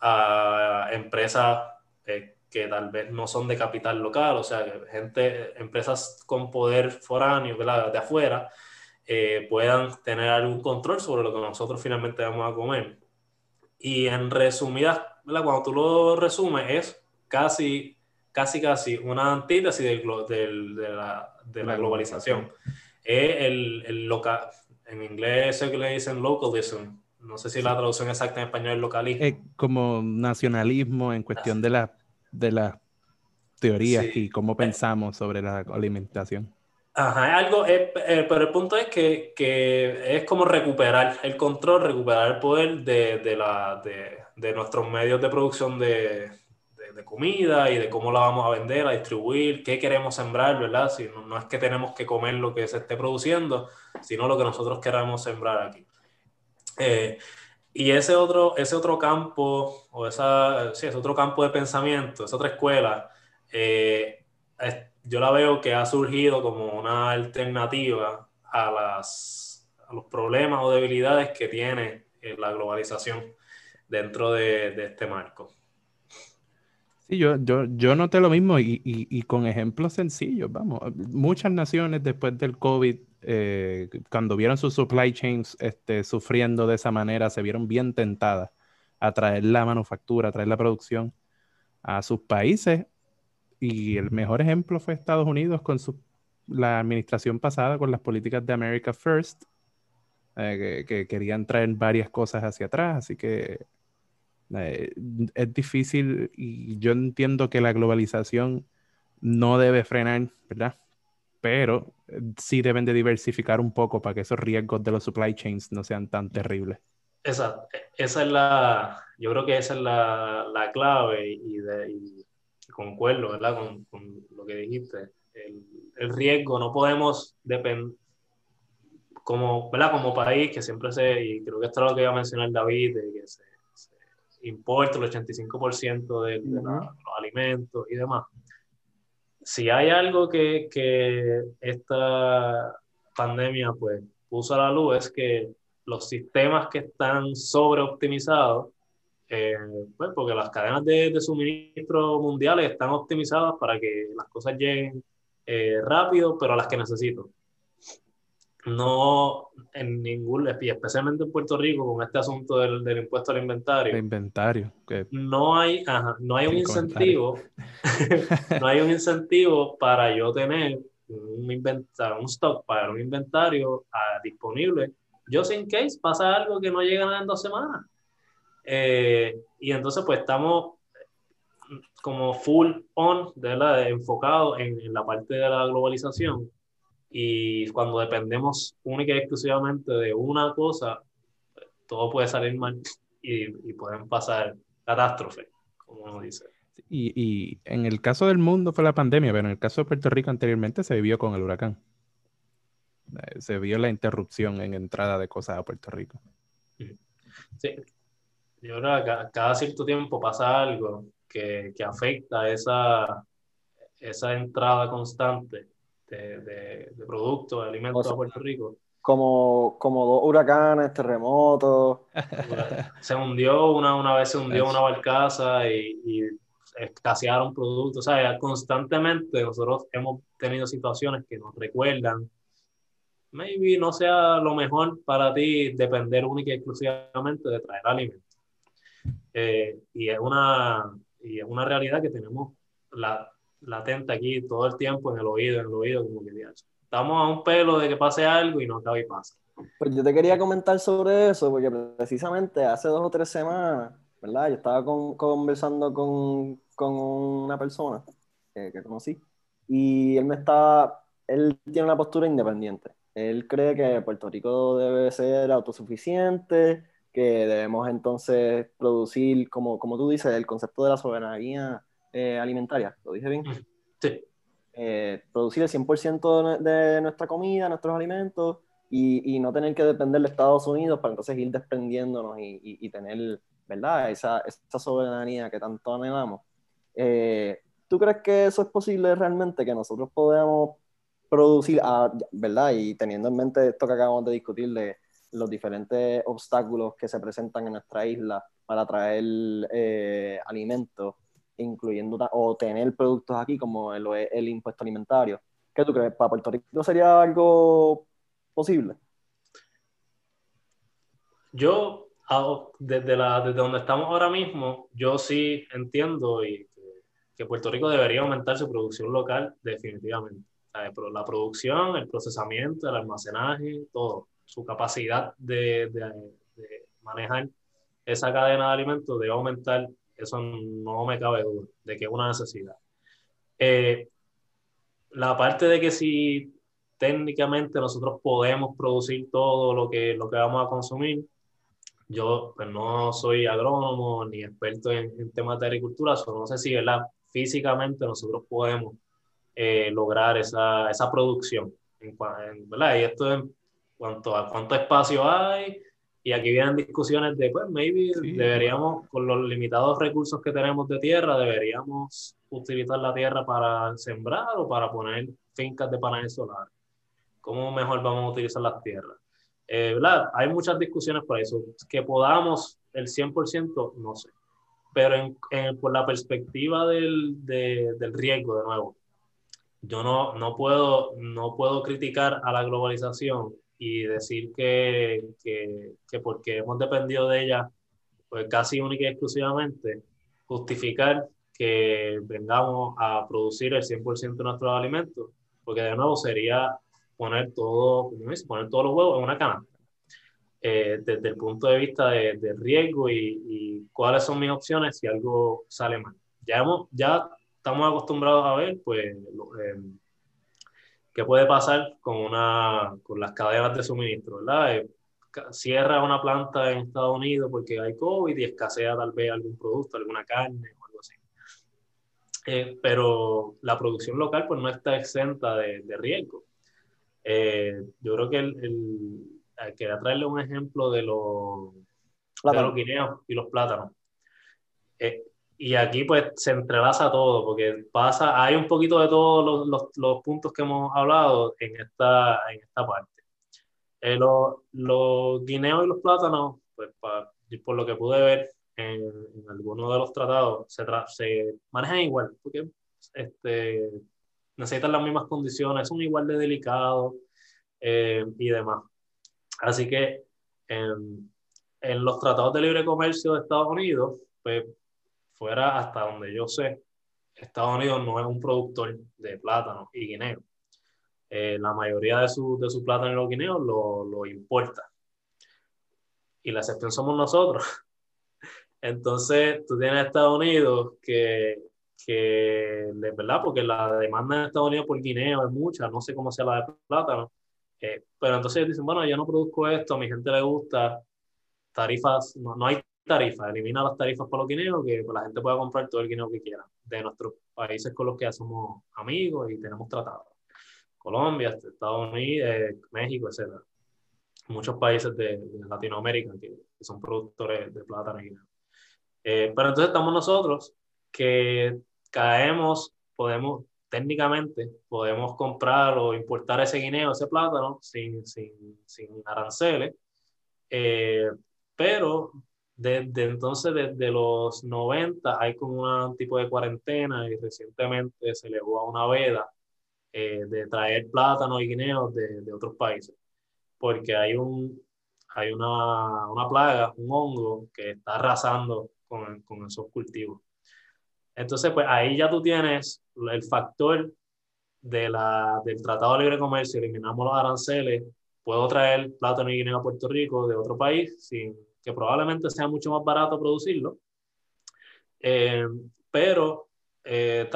a empresas eh, que tal vez no son de capital local, o sea, gente, empresas con poder foráneo, ¿verdad? de afuera, eh, puedan tener algún control sobre lo que nosotros finalmente vamos a comer. Y en resumidas, ¿verdad? cuando tú lo resumes, es casi, casi, casi una antítesis del, del, de, la, de la globalización. Es el, el local en inglés es que le dicen localism. No sé si la traducción exacta en español es localismo. Es como nacionalismo en cuestión de la, de la teorías y cómo pensamos sobre la alimentación. Ajá, es algo, eh, eh, pero el punto es que, que, es como recuperar el control, recuperar el poder de, de, la, de, de nuestros medios de producción de, de, comida y de cómo la vamos a vender, a distribuir, qué queremos sembrar, ¿verdad? Si no, no, es que tenemos que comer lo que se esté produciendo, sino lo que nosotros queramos sembrar aquí. Eh, y ese otro, ese otro campo, o esa, sí, ese otro campo de pensamiento, esa otra escuela, eh, yo la veo que ha surgido como una alternativa a, las, a los problemas o debilidades que tiene eh, la globalización dentro de, de, este marco. Sí, yo, yo, yo noté lo mismo y, y, con ejemplos sencillos, vamos, muchas naciones después del COVID eh, cuando vieron sus supply chains este, sufriendo de esa manera, se vieron bien tentadas a traer la manufactura, a traer la producción a sus países. Y el mejor ejemplo fue Estados Unidos con su, la administración pasada, con las políticas de America First, eh, que, que, querían traer varias cosas hacia atrás. Así que eh, es difícil y yo entiendo que la globalización no debe frenar, ¿verdad? pero eh, sí deben de diversificar un poco para que esos riesgos de los supply chains no sean tan terribles. Esa, esa es la, yo creo que esa es la, la clave y, de, y, concuerdo, ¿verdad? Con, lo que dijiste. El, el riesgo, no podemos depender, como, ¿verdad? Como país que siempre se, y creo que esto es lo que iba a mencionar David, de que se importa el 85% de, de, la, de los alimentos y demás. Si hay algo que, que, esta pandemia pues puso a la luz es que los sistemas que están sobreoptimizados, eh, pues porque las cadenas de, de, suministro mundiales están optimizadas para que las cosas lleguen eh, rápido, pero a las que necesito no en ningún, y especialmente en Puerto Rico, con este asunto del, del impuesto al inventario. El inventario. No hay, ajá, no hay un incentivo, no hay un incentivo para yo tener un, inventario, un stock para un inventario uh, disponible. Yo sin case pasa algo que no llega en dos semanas. Eh, y entonces pues estamos como full on, de la, enfocado en, en la parte de la globalización y cuando dependemos única y exclusivamente de una cosa, todo puede salir mal y, y pueden pasar catástrofes, como uno dice. Y, y, en el caso del mundo fue la pandemia, pero en el caso de Puerto Rico anteriormente se vivió con el huracán. Eh, se vio la interrupción en entrada de cosas a Puerto Rico. Sí, yo creo que cada cierto tiempo pasa algo que, que afecta esa, esa entrada constante de, de, de productos, de alimentos o sea, a Puerto Rico. Como, como dos huracanes, terremotos. Se hundió, una, una vez se hundió una barcaza y, y escasearon productos. O sea, constantemente nosotros hemos tenido situaciones que nos recuerdan, maybe no sea lo mejor para ti depender única y exclusivamente de traer alimentos. Eh, y, es una, y es una realidad que tenemos la, latente aquí todo el tiempo en el oído, en el oído, como que estamos a un pelo de que pase algo y no acaba y pasa. Pues yo te quería comentar sobre eso, porque precisamente hace dos o tres semanas, ¿verdad? Yo estaba con, conversando con, con, una persona que, que conocí y él me estaba, él tiene una postura independiente. Él cree que Puerto Rico debe ser autosuficiente, que debemos entonces producir, como, como tú dices, el concepto de la soberanía eh, alimentaria, ¿lo dije bien? Sí. Eh, producir el 100% de, nuestra comida, nuestros alimentos, y, y, no tener que depender de Estados Unidos para entonces ir desprendiéndonos y, y, y tener, ¿verdad? Esa, esa, soberanía que tanto anhelamos. Eh, ¿Tú crees que eso es posible realmente, que nosotros podamos producir, ah, ¿verdad? Y teniendo en mente esto que acabamos de discutir de los diferentes obstáculos que se presentan en nuestra isla para traer eh, alimentos, incluyendo o tener productos aquí como el, impuesto alimentario. ¿Qué tú crees? ¿Para Puerto Rico sería algo posible? Yo, desde, donde estamos ahora mismo, yo sí entiendo y que, Puerto Rico debería aumentar su producción local definitivamente. La producción, el procesamiento, el almacenaje, todo. Su capacidad de, de manejar esa cadena de alimentos debe aumentar eso no me cabe duda de que es una necesidad. Eh, la parte de que si técnicamente nosotros podemos producir todo lo que, lo que vamos a consumir, yo pues, no soy agrónomo ni experto en, temas de agricultura, solo no sé si ¿verdad? físicamente nosotros podemos eh, lograr esa, esa producción. En, ¿verdad? Y esto en cuanto a cuánto espacio hay, y aquí vienen discusiones de, pues, maybe deberíamos, con los limitados recursos que tenemos de tierra, deberíamos utilizar la tierra para sembrar o para poner fincas de paneles solares. ¿Cómo mejor vamos a utilizar las tierras? Eh, ¿verdad? Hay muchas discusiones por eso. Que podamos el 100%, no sé. Pero en, por la perspectiva del, del riesgo, de nuevo, yo no, no, puedo, no puedo criticar a la globalización y decir que, que, que, porque hemos dependido de ella pues casi única y exclusivamente, justificar que vengamos a producir el 100% de nuestros alimentos, porque de nuevo sería poner todo, poner todos los huevos en una canasta. Eh, desde el punto de vista de, de riesgo y, y, cuáles son mis opciones si algo sale mal. Ya, hemos, ya estamos acostumbrados a ver, pues, eh, qué puede pasar con, una, con las cadenas de suministro, ¿verdad? Eh, cierra una planta en Estados Unidos porque hay COVID y escasea tal vez algún producto, alguna carne o algo así. Eh, pero la producción local pues no está exenta de, de riesgo. Eh, yo creo que el, el, quería traerle un ejemplo de los, de los guineos y los plátanos. Eh, y aquí pues se entrelaza todo, porque pasa, hay un poquito de todos los, los, puntos que hemos hablado en esta, en esta parte. Eh, los, los, guineos y los plátanos, pues por lo que pude ver en, en algunos de los tratados, se, se manejan igual, porque este, necesitan las mismas condiciones, son igual de delicados eh, y demás. Así que en, en los tratados de libre comercio de Estados Unidos, pues fuera hasta donde yo sé, Estados Unidos no es un productor de plátano y guineo. Eh, la mayoría de su, de su plátano y los guineos lo, lo importa. Y la excepción somos nosotros. Entonces, tú tienes Estados Unidos que, que, de verdad, porque la demanda en Estados Unidos por guineo es mucha, no sé cómo sea la de plátano, eh, pero entonces dicen, bueno, yo no produzco esto, a mi gente le gusta, tarifas, no, no hay tarifas, elimina las tarifas por los guineos, que la gente pueda comprar todo el guineo que quiera, de nuestros países con los que somos amigos y tenemos tratados. Colombia, Estados Unidos, eh, México, etc. Muchos países de, Latinoamérica que, son productores de plátano y guineo. Eh, pero entonces estamos nosotros que caemos, podemos, técnicamente, podemos comprar o importar ese guineo, ese plátano, sin, sin, sin aranceles, eh, pero desde entonces, desde los 90, hay como un tipo de cuarentena y recientemente se elevó a una veda eh, de traer plátanos y guineos de, de, otros países, porque hay, un, hay una, una, plaga, un hongo que está arrasando con, con esos cultivos. Entonces, pues ahí ya tú tienes el factor de la, del Tratado de Libre Comercio, eliminamos los aranceles, puedo traer plátano y guineo a Puerto Rico de otro país sin que probablemente sea mucho más barato producirlo, eh, pero eh,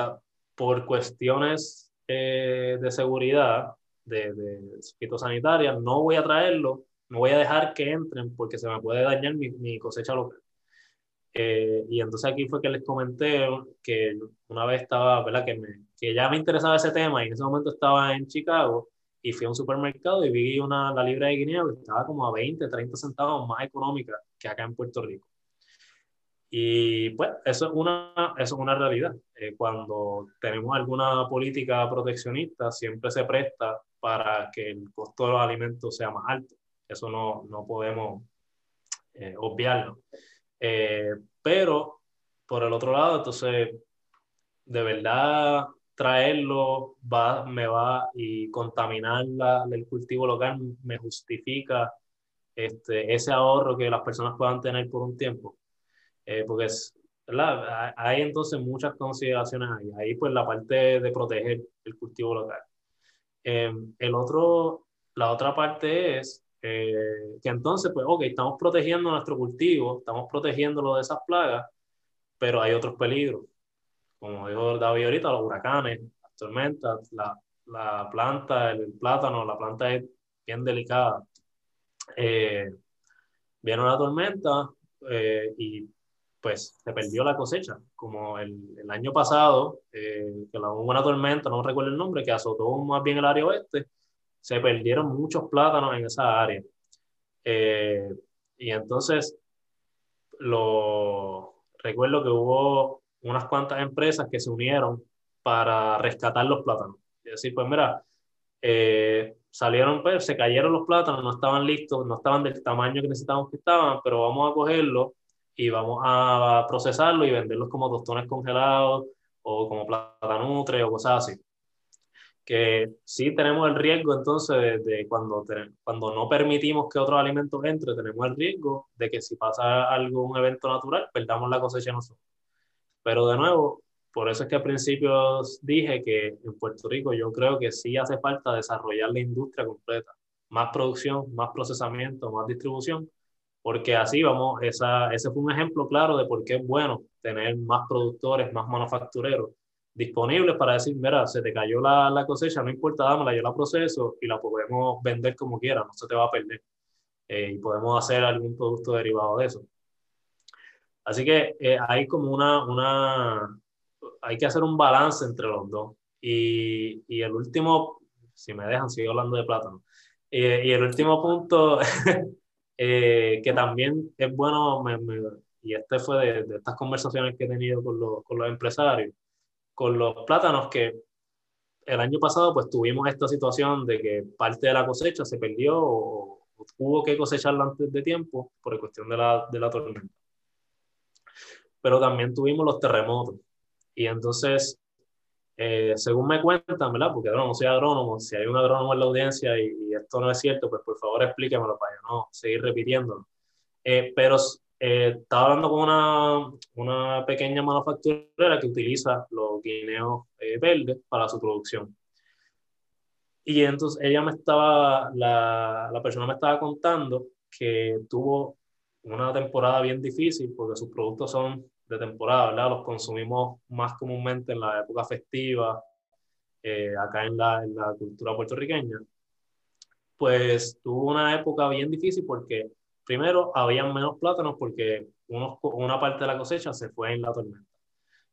por cuestiones eh, de seguridad, de, de fitosanitarias, no voy a traerlo, no voy a dejar que entren porque se me puede dañar mi, mi cosecha local. y entonces aquí fue que les comenté que una vez estaba, ¿verdad? Que, me, que ya me interesaba ese tema y en ese momento estaba en Chicago y fui a un supermercado y vi una, la libra de guineo que estaba como a 20, 30 centavos más económica que acá en Puerto Rico. Y pues eso es una, eso es una realidad. Eh, cuando tenemos alguna política proteccionista, siempre se presta para que el costo de los alimentos sea más alto. Eso no, no podemos eh, obviarlo. Eh, pero, por el otro lado, entonces, de verdad traerlo va, me va y contaminar la, el cultivo local me justifica este, ese ahorro que las personas puedan tener por un tiempo. Eh, porque es, ¿verdad? hay entonces muchas consideraciones ahí. Ahí pues la parte de proteger el cultivo local. Eh, el otro, la otra parte es eh, que entonces pues, ok, estamos protegiendo nuestro cultivo, estamos protegiéndolo de esas plagas, pero hay otros peligros como dijo David ahorita, los huracanes, las tormentas, la, la planta, el, plátano, la planta es bien delicada. Eh, vino una tormenta eh, y pues se perdió la cosecha, como el, el año pasado, eh, que la, hubo una tormenta, no recuerdo el nombre, que azotó más bien el área oeste, se perdieron muchos plátanos en esa área. Eh, y entonces, lo, recuerdo que hubo unas cuantas empresas que se unieron para rescatar los plátanos. Y decir, pues mira, eh, salieron, pues, se cayeron los plátanos, no estaban listos, no estaban del tamaño que necesitábamos que estaban, pero vamos a cogerlos y vamos a procesarlo y venderlos como tostones congelados o como platanutre o cosas así. Que sí tenemos el riesgo entonces de, cuando, cuando no permitimos que otros alimentos entren, tenemos el riesgo de que si pasa algún evento natural, perdamos la cosecha nosotros. Pero de nuevo, por eso es que al principio dije que en Puerto Rico yo creo que sí hace falta desarrollar la industria completa. Más producción, más procesamiento, más distribución, porque así vamos, esa, ese fue un ejemplo claro de por qué es bueno tener más productores, más manufactureros disponibles para decir, mira, se te cayó la, la cosecha, no importa, dámela, yo la proceso y la podemos vender como quiera, no se te va a perder. Eh, y podemos hacer algún producto derivado de eso. Así que eh, hay como una, una, hay que hacer un balance entre los dos. Y, y el último, si me dejan, sigo hablando de plátano. Y, y el último punto Eh, que también es bueno, y este fue de, de, estas conversaciones que he tenido con los, con los empresarios, con los plátanos, que el año pasado pues tuvimos esta situación de que parte de la cosecha se perdió o, o hubo que cosecharla antes de tiempo por cuestión de la, de la tormenta. Pero también tuvimos los terremotos. Y entonces eh, según me cuentan, ¿verdad? Porque no soy agrónomo, si hay un agrónomo en la audiencia y, esto no es cierto, pues por favor explíquemelo para yo no seguir repitiéndolo. Eh, pero eh, estaba hablando con una, una, pequeña manufacturera que utiliza los guineos verdes para su producción. Y entonces ella me estaba, la, la persona me estaba contando que tuvo una temporada bien difícil porque sus productos son de temporada, ¿verdad? Los consumimos más comúnmente en la época festiva, eh, acá en la, en la, cultura puertorriqueña. Pues tuvo una época bien difícil porque primero había menos plátanos porque unos, una parte de la cosecha se fue en la tormenta.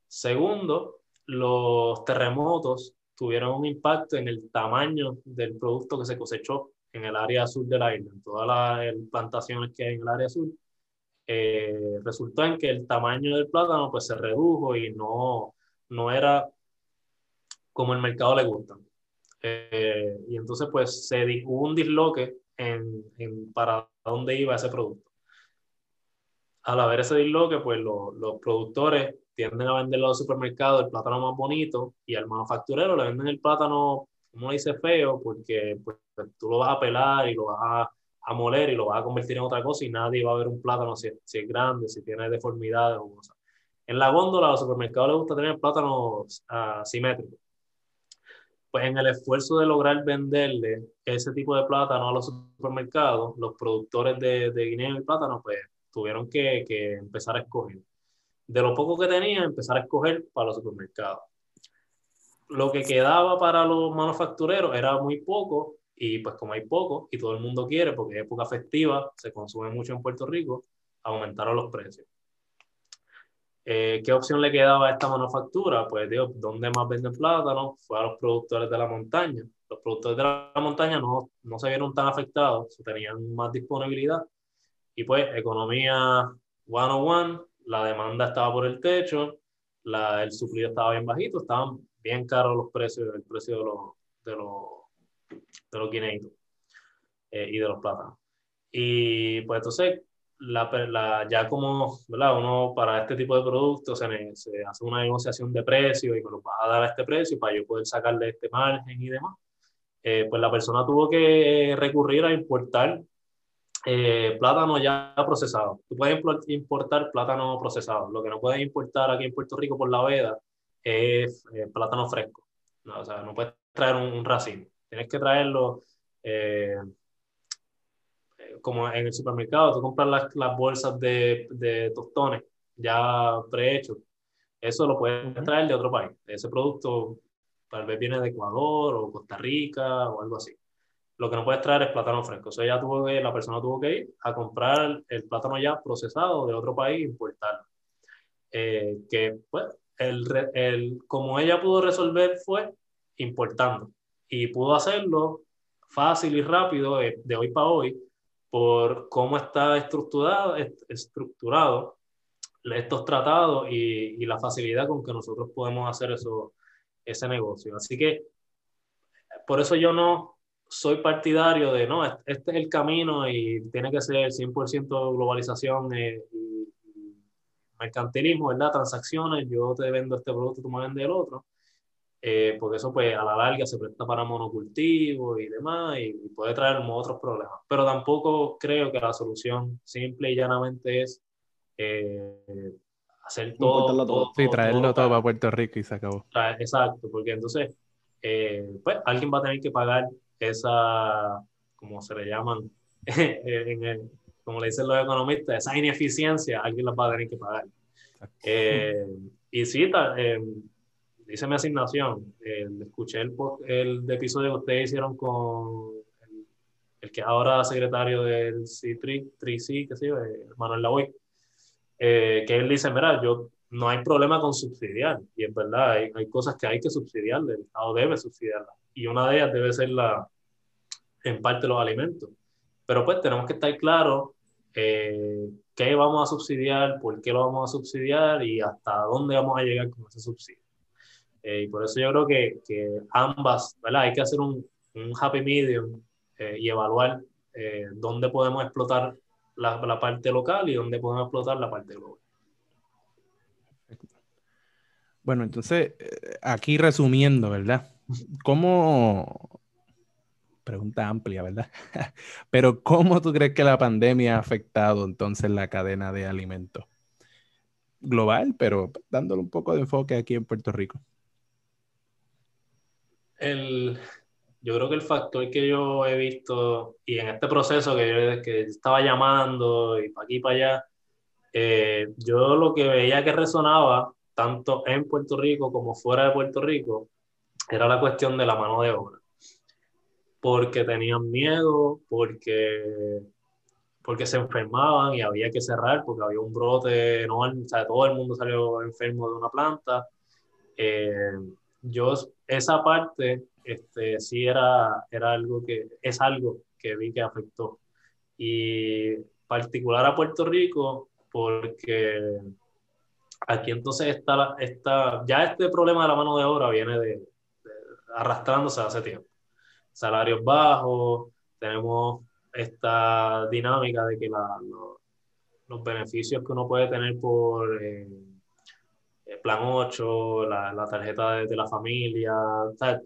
Segundo, los terremotos tuvieron un impacto en el tamaño del producto que se cosechó en el área sur de la isla, en todas las plantaciones que hay en el área sur eh, resultó en que el tamaño del plátano pues se redujo y no, no era como el mercado le gusta. Eh, y entonces pues se hubo un disloque en, en, para dónde iba ese producto. Al haber ese disloque, pues los productores tienden a venderlo al supermercado el plátano más bonito y al manufacturero le venden el plátano, como dice, feo, porque pues, tú lo vas a pelar y lo vas a a moler y lo vas a convertir en otra cosa y nadie va a ver un plátano si, es grande, si tiene deformidades o cosas. En la góndola, a los supermercados les gusta tener plátanos uh, simétricos. Pues en el esfuerzo de lograr venderle ese tipo de plátano a los supermercados, los productores de, de guineo y plátano, pues tuvieron que, que empezar a escoger. De lo poco que tenían, empezar a escoger para los supermercados. Lo que quedaba para los manufactureros era muy poco y pues como hay poco y todo el mundo quiere, porque es época festiva, se consume mucho en Puerto Rico, aumentaron los precios. Eh, ¿Qué opción le quedaba a esta manufactura? Pues digo, ¿dónde más venden plátano? Fue a los productores de la montaña. Los productores de la montaña no, no se vieron tan afectados, tenían más disponibilidad. Y pues economía 101, la demanda estaba por el techo, la, el suplido estaba bien bajito, estaban bien caros los precios, el precio de los, de los de los guineitos eh, y de los plátanos. Y pues entonces, la, la, ya como, ¿verdad? Uno para este tipo de productos se, se hace una negociación de precio y me lo vas a dar a este precio para yo poder sacarle este margen y demás. Eh, pues la persona tuvo que recurrir a importar eh, plátano ya procesado. Tú puedes importar plátano procesado. Lo que no puedes importar aquí en Puerto Rico por la veda es plátano fresco. No, o sea, no puedes traer un racimo. Tienes que traerlo eh, como en el supermercado, tú compras las, las bolsas de, de, tostones ya prehechos. eso lo puedes traer de otro país. Ese producto tal vez viene de Ecuador o Costa Rica o algo así. Lo que no puedes traer es plátano fresco. O sea, ya tuvo que, la persona tuvo que ir a comprar el plátano ya procesado de otro país e importarlo. Eh, que, pues, el, el, como ella pudo resolver fue importando y pudo hacerlo fácil y rápido de, de hoy para hoy por cómo está estructurado, estructurado estos tratados y, y, la facilidad con que nosotros podemos hacer eso, ese negocio. Así que por eso yo no soy partidario de, no, este es el camino y tiene que ser 100% globalización eh, y, mercantilismo, ¿verdad? Transacciones, yo te vendo este producto, tú me vendes el otro. Eh, porque eso pues a la larga se presta para monocultivo y demás y, puede traer otros problemas. Pero tampoco creo que la solución simple y llanamente es eh, hacer todo, todo, Sí, traerlo todo, para Puerto Rico y se acabó. exacto, porque entonces eh, pues alguien va a tener que pagar esa, como se le llaman, como le dicen los economistas, esa ineficiencia, alguien la va a tener que pagar. y sí, dice mi asignación, escuché el, el, episodio que ustedes hicieron con el, que ahora secretario del C3, 3C, que sí, Manuel Lavoy, eh, que él dice, mira, yo no hay problema con subsidiar, y es verdad, hay, hay cosas que hay que subsidiar, el Estado debe subsidiarlas, y una de ellas debe ser la, en parte los alimentos. Pero pues tenemos que estar claros eh, qué vamos a subsidiar, por qué lo vamos a subsidiar y hasta dónde vamos a llegar con ese subsidio. Eh, y por eso yo creo que, que, ambas, ¿verdad? Hay que hacer un, un happy medium eh, y evaluar eh, dónde podemos explotar la, la, parte local y dónde podemos explotar la parte global. Bueno, entonces, aquí resumiendo, ¿verdad? ¿Cómo, pregunta amplia, ¿verdad? Pero ¿cómo tú crees que la pandemia ha afectado entonces la cadena de alimentos? Global, pero dándole un poco de enfoque aquí en Puerto Rico el, yo creo que el factor que yo he visto, y en este proceso que yo que estaba llamando y para aquí y para allá, eh, yo lo que veía que resonaba, tanto en Puerto Rico como fuera de Puerto Rico, era la cuestión de la mano de obra. Porque tenían miedo, porque, porque se enfermaban y había que cerrar, porque había un brote enorme, o sea, todo el mundo salió enfermo de una planta. Eh, yo esa parte este, sí era, era algo que es algo que vi que afectó. Y particular a Puerto Rico, porque aquí entonces está, está ya este problema de la mano de obra viene de, arrastrándose hace tiempo. Salarios bajos, tenemos esta dinámica de que la, los beneficios que uno puede tener por... Eh, plan 8, la, la tarjeta de, la familia,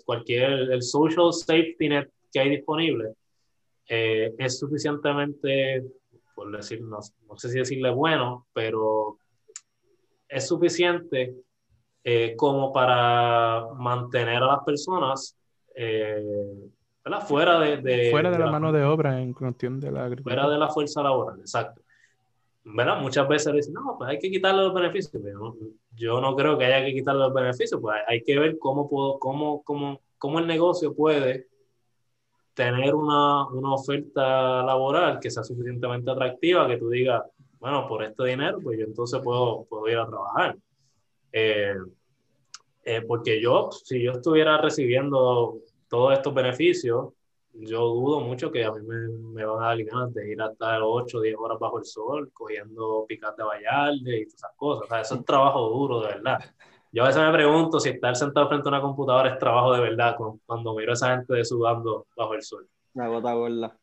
cualquier, el social safety net que hay disponible eh, es suficientemente, por decir, no, sé si decirle bueno, pero es suficiente eh, como para mantener a las personas eh, fuera de, fuera de, la, mano de obra en cuestión de la agricultura. Fuera de la fuerza laboral, exacto. ¿Verdad? Muchas veces dicen, no, pues hay que quitarle los beneficios. Pero yo no creo que haya que quitarle los beneficios, pues hay que ver cómo, puedo, cómo, cómo, cómo el negocio puede tener una, una, oferta laboral que sea suficientemente atractiva, que tú digas, bueno, por este dinero, pues yo entonces puedo, puedo ir a trabajar. Eh, eh, porque yo, si yo estuviera recibiendo todos estos beneficios, yo dudo mucho que a mí me, me van a dar ganas de ir hasta 8 o 10 horas bajo el sol, cogiendo picante de vallarde y todas esas cosas. O sea, eso es trabajo duro, de verdad. Yo a veces me pregunto si estar sentado frente a una computadora es trabajo de verdad cuando miro a esa gente sudando bajo el sol. Una gota gorda.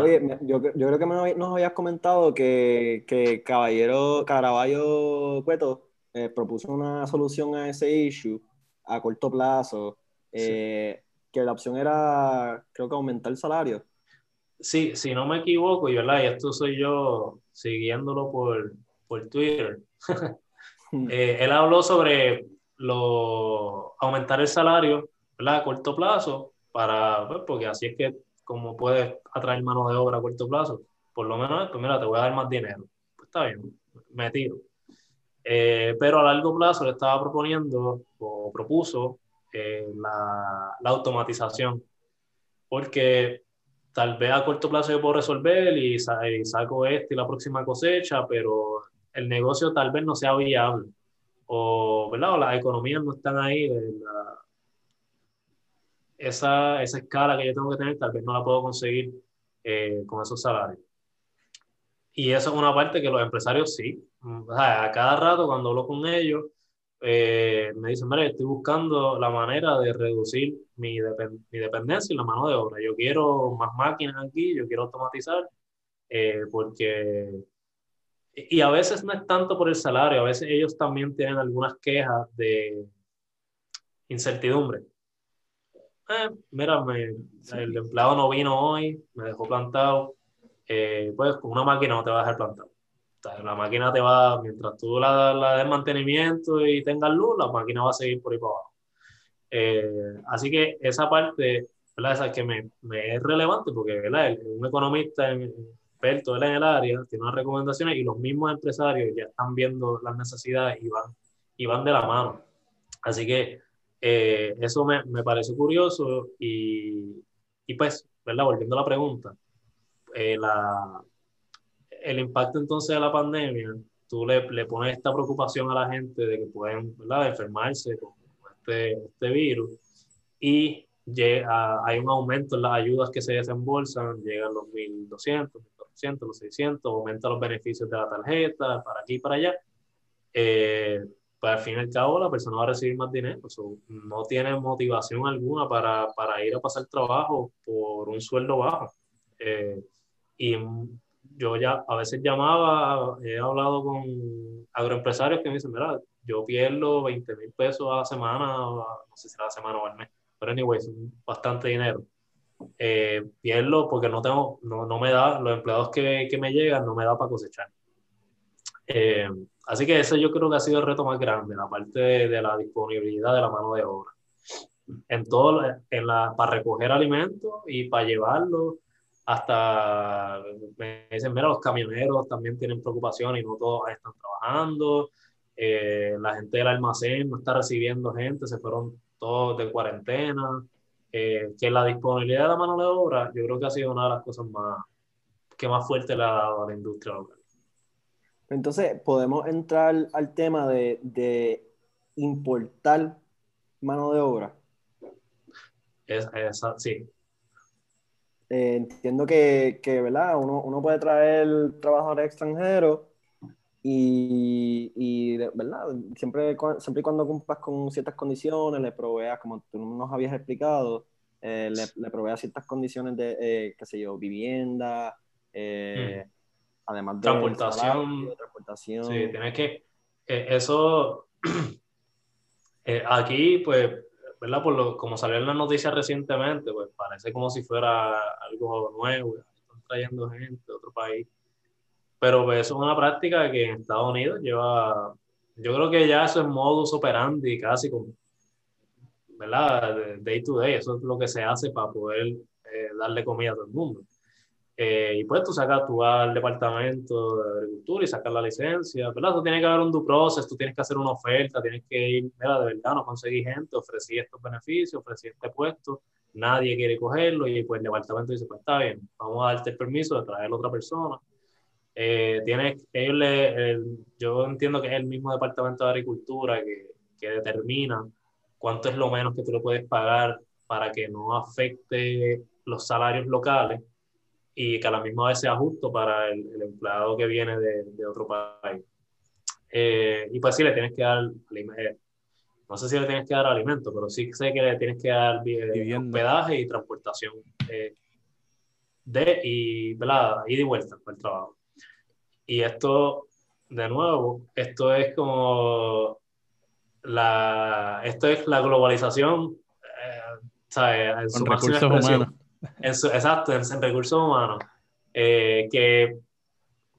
Oye, yo, yo, creo que nos habías comentado que, que Caballero Caraballo Cueto eh, propuso una solución a ese issue a corto plazo. Eh, que la opción era, creo que aumentar el salario. Sí, si no me equivoco, y, ¿verdad? y esto soy yo siguiéndolo por, por Twitter, eh, él habló sobre lo, aumentar el salario ¿verdad? a corto plazo, para, pues, porque así es que como puedes atraer mano de obra a corto plazo, por lo menos, pues mira, te voy a dar más dinero. Pues está bien, me tiro. Eh, pero a largo plazo le estaba proponiendo o propuso eh, la, la, automatización, porque tal vez a corto plazo yo puedo resolver y, y saco este y la próxima cosecha, pero el negocio tal vez no sea viable o, ¿verdad? o las economías no están ahí. La, esa, esa escala que yo tengo que tener tal vez no la puedo conseguir eh, con esos salarios. Y eso es una parte que los empresarios sí. O sea, a cada rato cuando hablo con ellos, eh, me dicen, mire, estoy buscando la manera de reducir mi, mi, dependencia y la mano de obra. Yo quiero más máquinas aquí, yo quiero automatizar, eh, porque... Y a veces no es tanto por el salario, a veces ellos también tienen algunas quejas de incertidumbre. Eh, mira, el empleado no vino hoy, me dejó plantado, eh, pues con una máquina no te va a dejar plantado. La máquina te va, mientras tú la, la des mantenimiento y tengas luz, la máquina va a seguir por ahí para abajo. Eh, así que esa parte, ¿verdad? Esa que me, me es relevante porque, ¿verdad? Un economista experto en el área tiene unas recomendaciones y los mismos empresarios ya están viendo las necesidades y van, y van de la mano. Así que eh, eso me, me parece curioso y, y, pues, ¿verdad? Volviendo a la pregunta, eh, la, el impacto entonces de la pandemia, tú le, le, pones esta preocupación a la gente de que pueden ¿verdad? enfermarse con este, este virus y llega, hay un aumento en las ayudas que se desembolsan, llegan los 1.200, 1.200, los 600, aumenta los beneficios de la tarjeta, para aquí y para allá. Eh, pues al fin y al cabo la persona va a recibir más dinero. no tiene motivación alguna para, para, ir a pasar trabajo por un sueldo bajo. Eh, y yo ya a veces llamaba, he hablado con agroempresarios que me dicen, mira, yo pierdo 20 mil pesos a la semana, no sé si a la semana o al mes, pero anyway, es bastante dinero. Eh, pierdo porque no tengo, no, no, me da, los empleados que, que me llegan no me da para cosechar. Eh, Así que ese yo creo que ha sido el reto más grande, la parte de, la disponibilidad de la mano de obra. En todo, en la, para recoger alimentos y para llevarlos hasta, me dicen, mira, los camioneros también tienen preocupación y no todos están trabajando. Eh, la gente del almacén no está recibiendo gente, se fueron todos de cuarentena. Eh, que la disponibilidad de la mano de obra, yo creo que ha sido una de las cosas más que más fuerte le ha dado a la industria local. Entonces, podemos entrar al tema de, de importar mano de obra. Es, sí. Eh, entiendo que, que ¿verdad? Uno, uno, puede traer trabajadores extranjeros y, y, ¿verdad? Siempre, siempre y cuando cumplas con ciertas condiciones, le proveas, como tú nos habías explicado, eh, le, le, proveas ciertas condiciones de, eh, qué sé yo, vivienda, mm además de transportación. transportación. Sí, tienes que, eh, eso, eh, aquí, pues, ¿verdad? Por lo, como salió en las noticias recientemente, pues parece como si fuera algo nuevo, están trayendo gente de otro país. Pero pues, eso es una práctica que en Estados Unidos lleva, yo creo que ya eso es modus operandi, casi como, ¿verdad? Day to day, eso es lo que se hace para poder eh, darle comida a todo el mundo. Eh, y pues tú sacas, tú vas al departamento de agricultura y sacas la licencia, ¿verdad? Tú tienes que haber un due process, tú tienes que hacer una oferta, tienes que ir, mira, de verdad, no conseguí gente, ofrecí estos beneficios, ofrecí este puesto, nadie quiere cogerlo y pues el departamento dice, pues está bien, vamos a darte el permiso de traer a otra persona. Eh, tienes, ellos le, yo entiendo que es el mismo departamento de agricultura que, que determina cuánto es lo menos que tú le puedes pagar para que no afecte los salarios locales y que a la misma vez sea justo para el, el empleado que viene de, de otro país. Eh, y pues sí, le tienes que dar, eh, no sé si le tienes que dar alimento, pero sí sé que le tienes que dar eh, hospedaje y transportación de y, ¿verdad? y de vuelta para el trabajo. Y esto, de nuevo, esto es como la, esto es la globalización, En su recursos humanos exacto, en, recursos humanos. Eh, que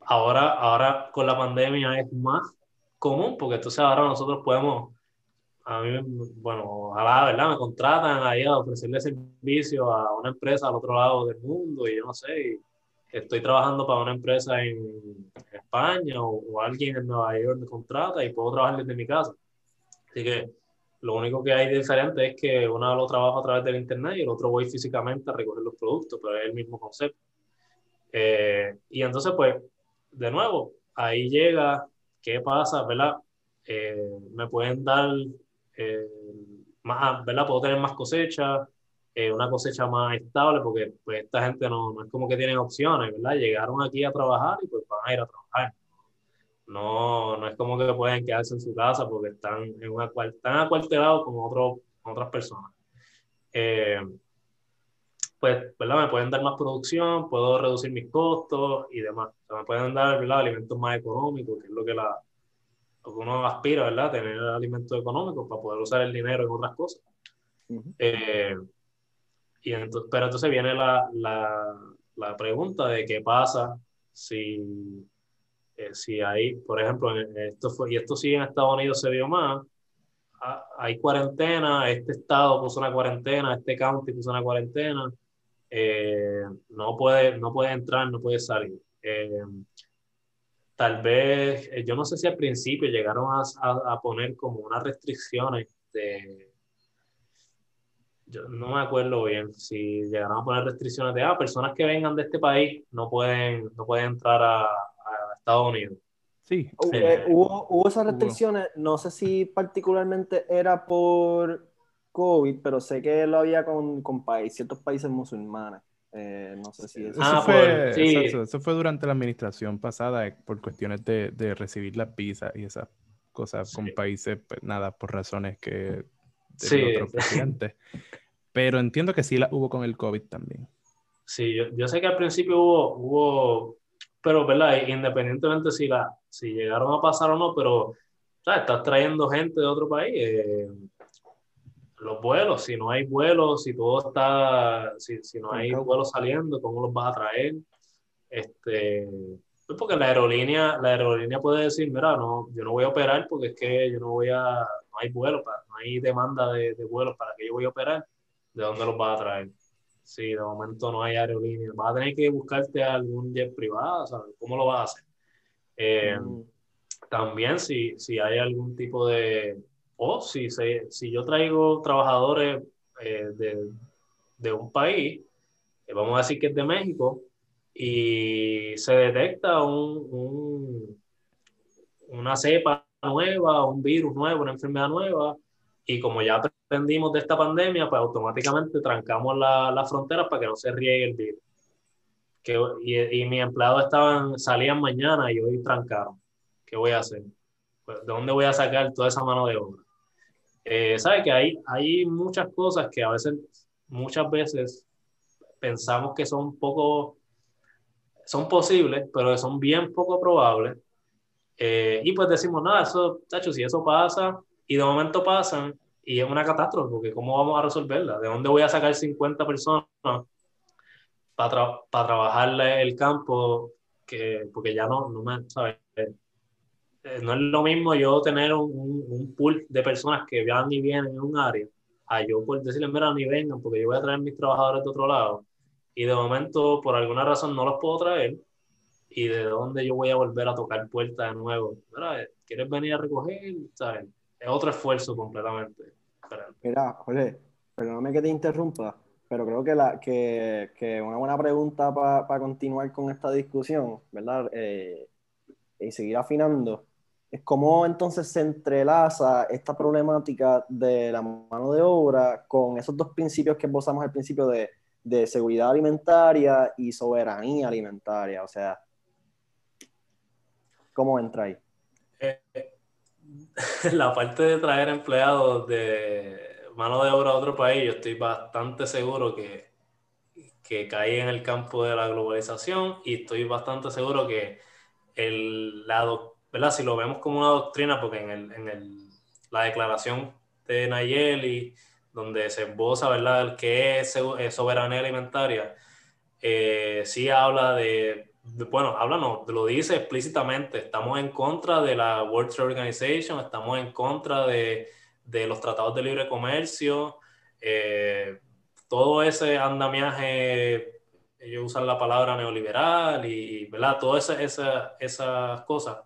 ahora, ahora con la pandemia es más común, porque entonces ahora nosotros podemos, a mí, bueno, ojalá, ¿verdad? Me contratan ahí a ofrecerle servicio a una empresa al otro lado del mundo y yo no sé, estoy trabajando para una empresa en España o, alguien en Nueva York me contrata y puedo trabajar desde mi casa. Así que lo único que hay de diferente es que uno lo trabajo a través del internet y el otro voy físicamente a recoger los productos, pero es el mismo concepto. Eh, y entonces, pues, de nuevo, ahí llega, ¿qué pasa? ¿Verdad? Eh, me pueden dar eh, más, ¿verdad? Puedo tener más cosecha, una cosecha más estable, porque pues esta gente no, no, es como que tienen opciones, ¿verdad? Llegaron aquí a trabajar y pues van a ir a trabajar. No, no es como que pueden quedarse en su casa porque están, en una, están acuartelados con, otro, con otras personas. Eh, pues, ¿verdad? Me pueden dar más producción, puedo reducir mis costos y demás. me pueden dar, ¿verdad? Alimentos más económicos, que es lo que, la, lo que uno aspira, ¿verdad? Tener alimentos económicos para poder usar el dinero en otras cosas. Eh, y entonces, pero entonces viene la, la, la, pregunta de qué pasa si, eh, si hay, por ejemplo, esto fue, y esto sí en Estados Unidos se vio más, hay cuarentena, este estado puso una cuarentena, este county puso una cuarentena, eh, no, puede, no puede entrar, no puede salir. Eh, tal vez, yo no sé si al principio llegaron a, a, poner como unas restricciones de, yo no me acuerdo bien si llegaron a poner restricciones de, ah, personas que vengan de este país no pueden, no pueden entrar a, a Estados Unidos. Sí. Eh, hubo, hubo, esas restricciones, no sé si particularmente era por COVID, pero sé que lo había con, con país, ciertos países musulmanes. Eh, no sé si eso, ah, fue, eso, fue durante la administración pasada eh, por cuestiones de, de recibir las visas y esas cosas con países, pues, nada, por razones que sí. Pero entiendo que sí la hubo con el COVID también. Sí, yo, yo sé que al principio hubo, hubo, pero verdad, independientemente si la, si llegaron a pasar o no, pero ¿sabes? estás trayendo gente de otro país. Eh, los vuelos, si no hay vuelos, si todo está, si, si no hay vuelos saliendo, ¿cómo los vas a traer? Este, pues porque la aerolínea, la aerolínea puede decir, mira, no, yo no voy a operar porque es que yo no voy a, no hay vuelos, no hay demanda de, de vuelos para que yo voy a operar, ¿de dónde los vas a traer? Si de momento no hay aerolínea, vas a tener que buscarte algún jet privado, ¿sabes? ¿Cómo lo vas a hacer? Eh, mm. También si, si hay algún tipo de, o si, si yo traigo trabajadores eh, de, de, un país, eh, vamos a decir que es de México, y se detecta un, un, una cepa nueva, un virus nuevo, una enfermedad nueva, y como ya aprendimos de esta pandemia, pues automáticamente trancamos las la fronteras para que no se riegue el virus. Que, y, y mis empleados estaban, salían mañana y hoy trancaron. ¿Qué voy a hacer? Pues, ¿De dónde voy a sacar toda esa mano de obra? Eh, ¿Sabe que hay, hay muchas cosas que a veces, muchas veces pensamos que son poco, son posibles, pero que son bien poco probables. Eh, y pues decimos, nada, eso, tacho, si eso pasa, y de momento pasan, y es una catástrofe, porque ¿cómo vamos a resolverla? ¿De dónde voy a sacar 50 personas para, para trabajarle el campo? Que, porque ya no, no me, ¿sabes? Eh, no es lo mismo yo tener un, un, pool de personas que van y vienen en un área, a yo por decirles, mira, ni vengan, porque yo voy a traer mis trabajadores de otro lado, y de momento, por alguna razón, no los puedo traer, y de dónde yo voy a volver a tocar puertas de nuevo. ¿Quieres venir a recoger? ¿Sabes? Es otro esfuerzo completamente. Mira, Jorge, perdóname que te interrumpa, pero creo que, la, que, que una buena pregunta para continuar con esta discusión, ¿verdad? Eh, y seguir afinando, es cómo entonces se entrelaza esta problemática de la mano de obra con esos dos principios que esbozamos al principio de, de seguridad alimentaria y soberanía alimentaria. O sea, ¿cómo entra ahí? Eh, la parte de traer empleados de mano de obra a otro país, yo estoy bastante seguro que, que cae en el campo de la globalización y estoy bastante seguro que el lado ¿verdad? Si lo vemos como una doctrina, porque en, el, en el, la declaración de Nayeli, donde se esboza, ¿verdad?, el que es soberanía alimentaria, eh, sí habla de, bueno, habla no, lo dice explícitamente, estamos en contra de la World Trade Organization, estamos en contra de, de los tratados de libre comercio, eh, todo ese andamiaje ellos usan la palabra neoliberal y, ¿verdad? Todas esas esa, cosas.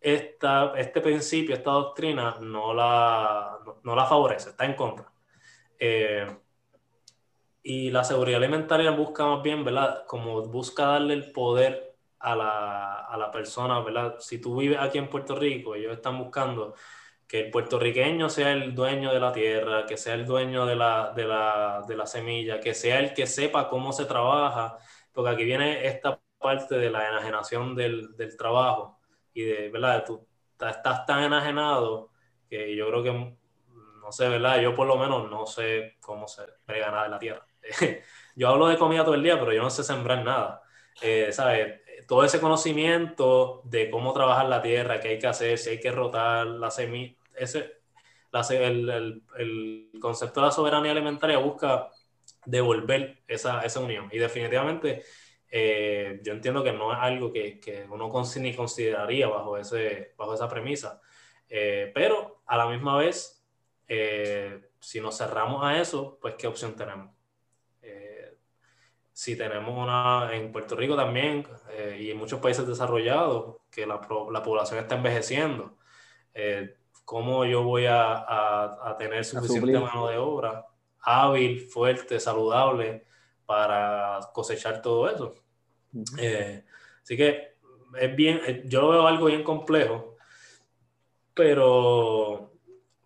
Esta, este principio, esta doctrina no la, no, la favorece, está en contra. Eh, y la seguridad alimentaria busca más bien, ¿verdad? Como busca darle el poder a la, a la persona, ¿verdad? Si tú vives aquí en Puerto Rico, ellos están buscando que el puertorriqueño sea el dueño de la tierra, que sea el dueño de la, de la, de la semilla, que sea el que sepa cómo se trabaja, porque aquí viene esta parte de la enajenación del, del trabajo y de, ¿verdad? Tú estás tan enajenado que yo creo que, no sé, ¿verdad? Yo por lo menos no sé cómo se nada de la tierra. yo hablo de comida todo el día, pero yo no sé sembrar nada. Eh, ¿Sabes? Todo ese conocimiento de cómo trabajar la tierra, qué hay que hacer, si hay que rotar la semilla, ese, el, el, concepto de la soberanía alimentaria busca devolver esa, esa unión. Y definitivamente eh, yo entiendo que no es algo que, que, uno ni consideraría bajo, ese, bajo esa premisa. Eh, pero a la misma vez, eh, si nos cerramos a eso, pues ¿qué opción tenemos? Si tenemos una, en Puerto Rico también y en muchos países desarrollados, que la, la población está envejeciendo, cómo yo voy a, a, tener suficiente mano de obra hábil, fuerte, saludable para cosechar todo eso. Eh, así que es bien, eh, yo veo algo bien complejo, pero,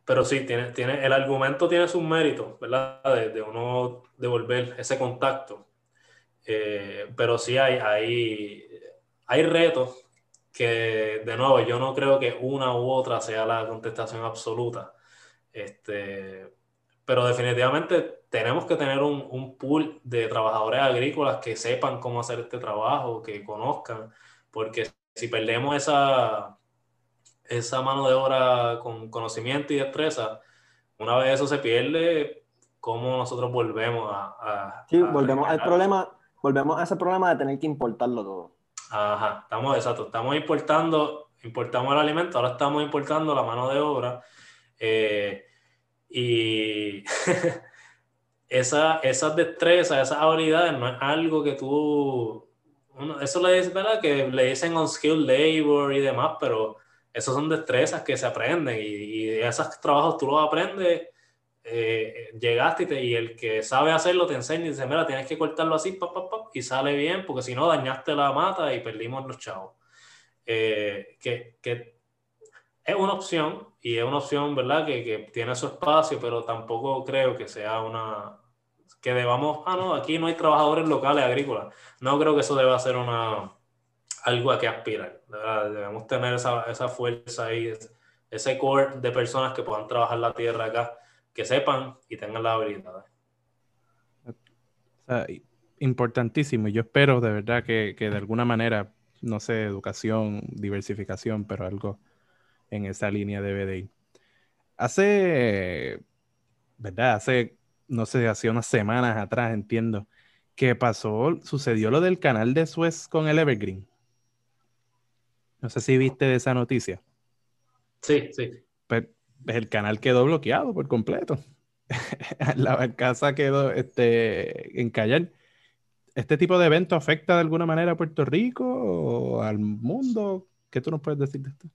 pero sí, tiene, tiene, el argumento tiene sus méritos, ¿verdad? De, de uno devolver ese contacto. Eh, pero sí hay, hay, hay retos que de nuevo yo no creo que una u otra sea la contestación absoluta. Este, pero definitivamente tenemos que tener un, un, pool de trabajadores agrícolas que sepan cómo hacer este trabajo, que conozcan, porque si perdemos esa, esa mano de obra con conocimiento y destreza, una vez eso se pierde, ¿cómo nosotros volvemos a... sí, volvemos al problema, volvemos a ese problema de tener que importarlo todo. Ajá, estamos, exacto, estamos importando, importamos el alimento, ahora estamos importando la mano de obra. Eh, y esa, esas destrezas, esas habilidades no es algo que tú, eso le dicen, ¿verdad? Que le dicen unskilled labor y demás, pero esas son destrezas que se aprenden y, y esos trabajos tú los aprendes eh, llegaste y, el que sabe hacerlo te enseña y dice, mira, tienes que cortarlo así, y sale bien, porque si no dañaste la mata y perdimos los chavos. Eh, que, que, es una opción y es una opción, ¿verdad? Que, que, tiene su espacio, pero tampoco creo que sea una... que debamos, ah, no, aquí no hay trabajadores locales agrícolas. No creo que eso deba ser una algo a que aspirar. Debemos tener esa, esa fuerza ahí, ese core de personas que puedan trabajar la tierra acá que sepan y tengan la habilidad. importantísimo. Yo espero de verdad que, que, de alguna manera, no sé, educación, diversificación, pero algo en esa línea debe de ir. Hace, ¿verdad? Hace, no sé, hace unas semanas atrás, entiendo, que pasó, sucedió lo del canal de Suez con el Evergreen. No sé si viste de esa noticia. Sí, sí. Pero, el canal quedó bloqueado por completo. la casa quedó este, en callar. ¿Este tipo de evento afecta de alguna manera a Puerto Rico o al mundo? ¿Qué tú nos puedes decir de esto?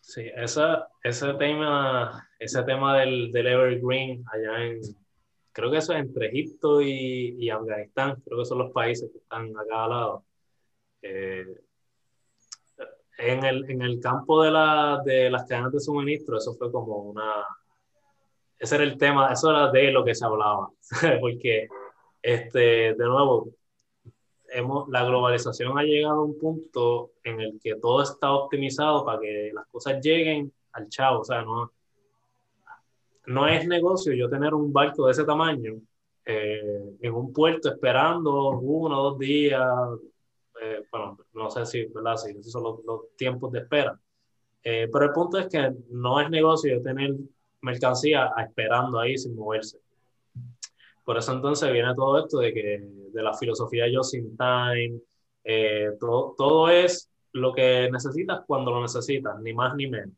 Sí, esa, ese tema, ese tema del, del, Evergreen allá en, creo que eso es entre Egipto y, y, Afganistán, creo que son los países que están acá al lado. Eh, en el, en el campo de, la, de las cadenas de suministro, eso fue como una... Ese era el tema, eso era de lo que se hablaba, porque, este, de nuevo, hemos, la globalización ha llegado a un punto en el que todo está optimizado para que las cosas lleguen al chavo, o sea, no, no es negocio yo tener un barco de ese tamaño eh, en un puerto esperando uno o dos días, eh, bueno, no sé si, ¿verdad? Si esos son los, tiempos de espera. Eh, pero el punto es que no es negocio tener mercancía esperando ahí sin moverse. Por eso entonces viene todo esto de que de la filosofía just in time, eh, todo, todo es lo que necesitas cuando lo necesitas, ni más ni menos.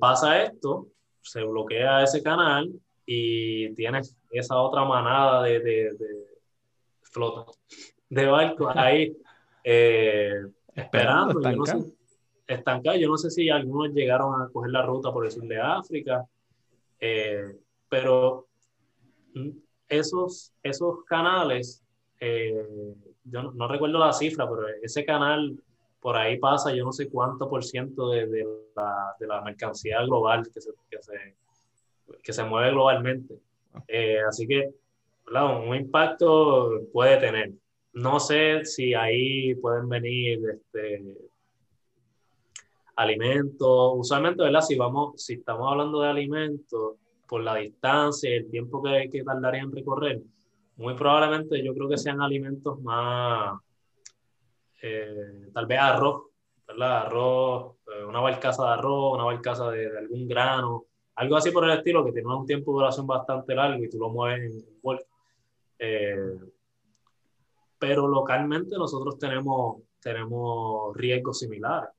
pasa esto, se bloquea ese canal y tienes esa otra manada de flota de barcos ahí eh, esperando. Estancados. Yo no sé si algunos llegaron a coger la ruta por el sur de África, eh, pero mm, esos, esos canales, eh, yo no, recuerdo la cifra, pero ese canal por ahí pasa yo no sé cuánto por ciento de, de, la, de la, mercancía global que se, que se, que se mueve globalmente. así que un impacto puede tener. No sé si ahí pueden venir este, alimentos. Usualmente, ¿verdad? Si, vamos, si estamos hablando de alimentos, por la distancia y el tiempo que, que tardaría en recorrer, muy probablemente yo creo que sean alimentos más, eh, tal vez arroz, ¿verdad? Arroz, eh, una barcaza de arroz, una barcaza de, de, algún grano, algo así por el estilo que tiene un tiempo de duración bastante largo y tú lo mueves en, en eh, pero localmente nosotros tenemos, tenemos riesgos similares.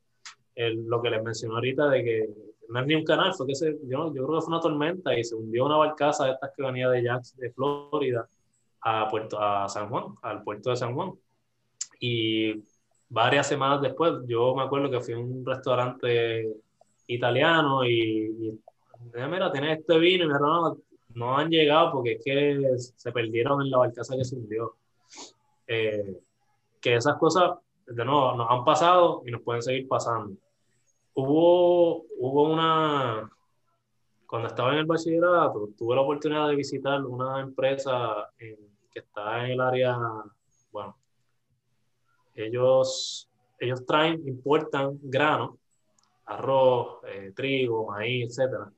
lo que les mencioné ahorita de que no es ni un canal, fue que se, yo, yo creo que fue una tormenta y se hundió una barcaza de estas que venía de Jax, de Florida, a, Puerto, a San Juan, al puerto de San Juan. Y varias semanas después, yo me acuerdo que fui a un restaurante italiano y, y mira, tienes este vino y me dijeron, no han llegado porque es que se perdieron en la barcaza que se hundió. Eh, que esas cosas, de nuevo, nos han pasado y nos pueden seguir pasando. Hubo, hubo una, cuando estaba en el bachillerato, tuve la oportunidad de visitar una empresa que está en el área, bueno, ellos, ellos traen, importan grano, arroz, eh, trigo, maíz, etcétera.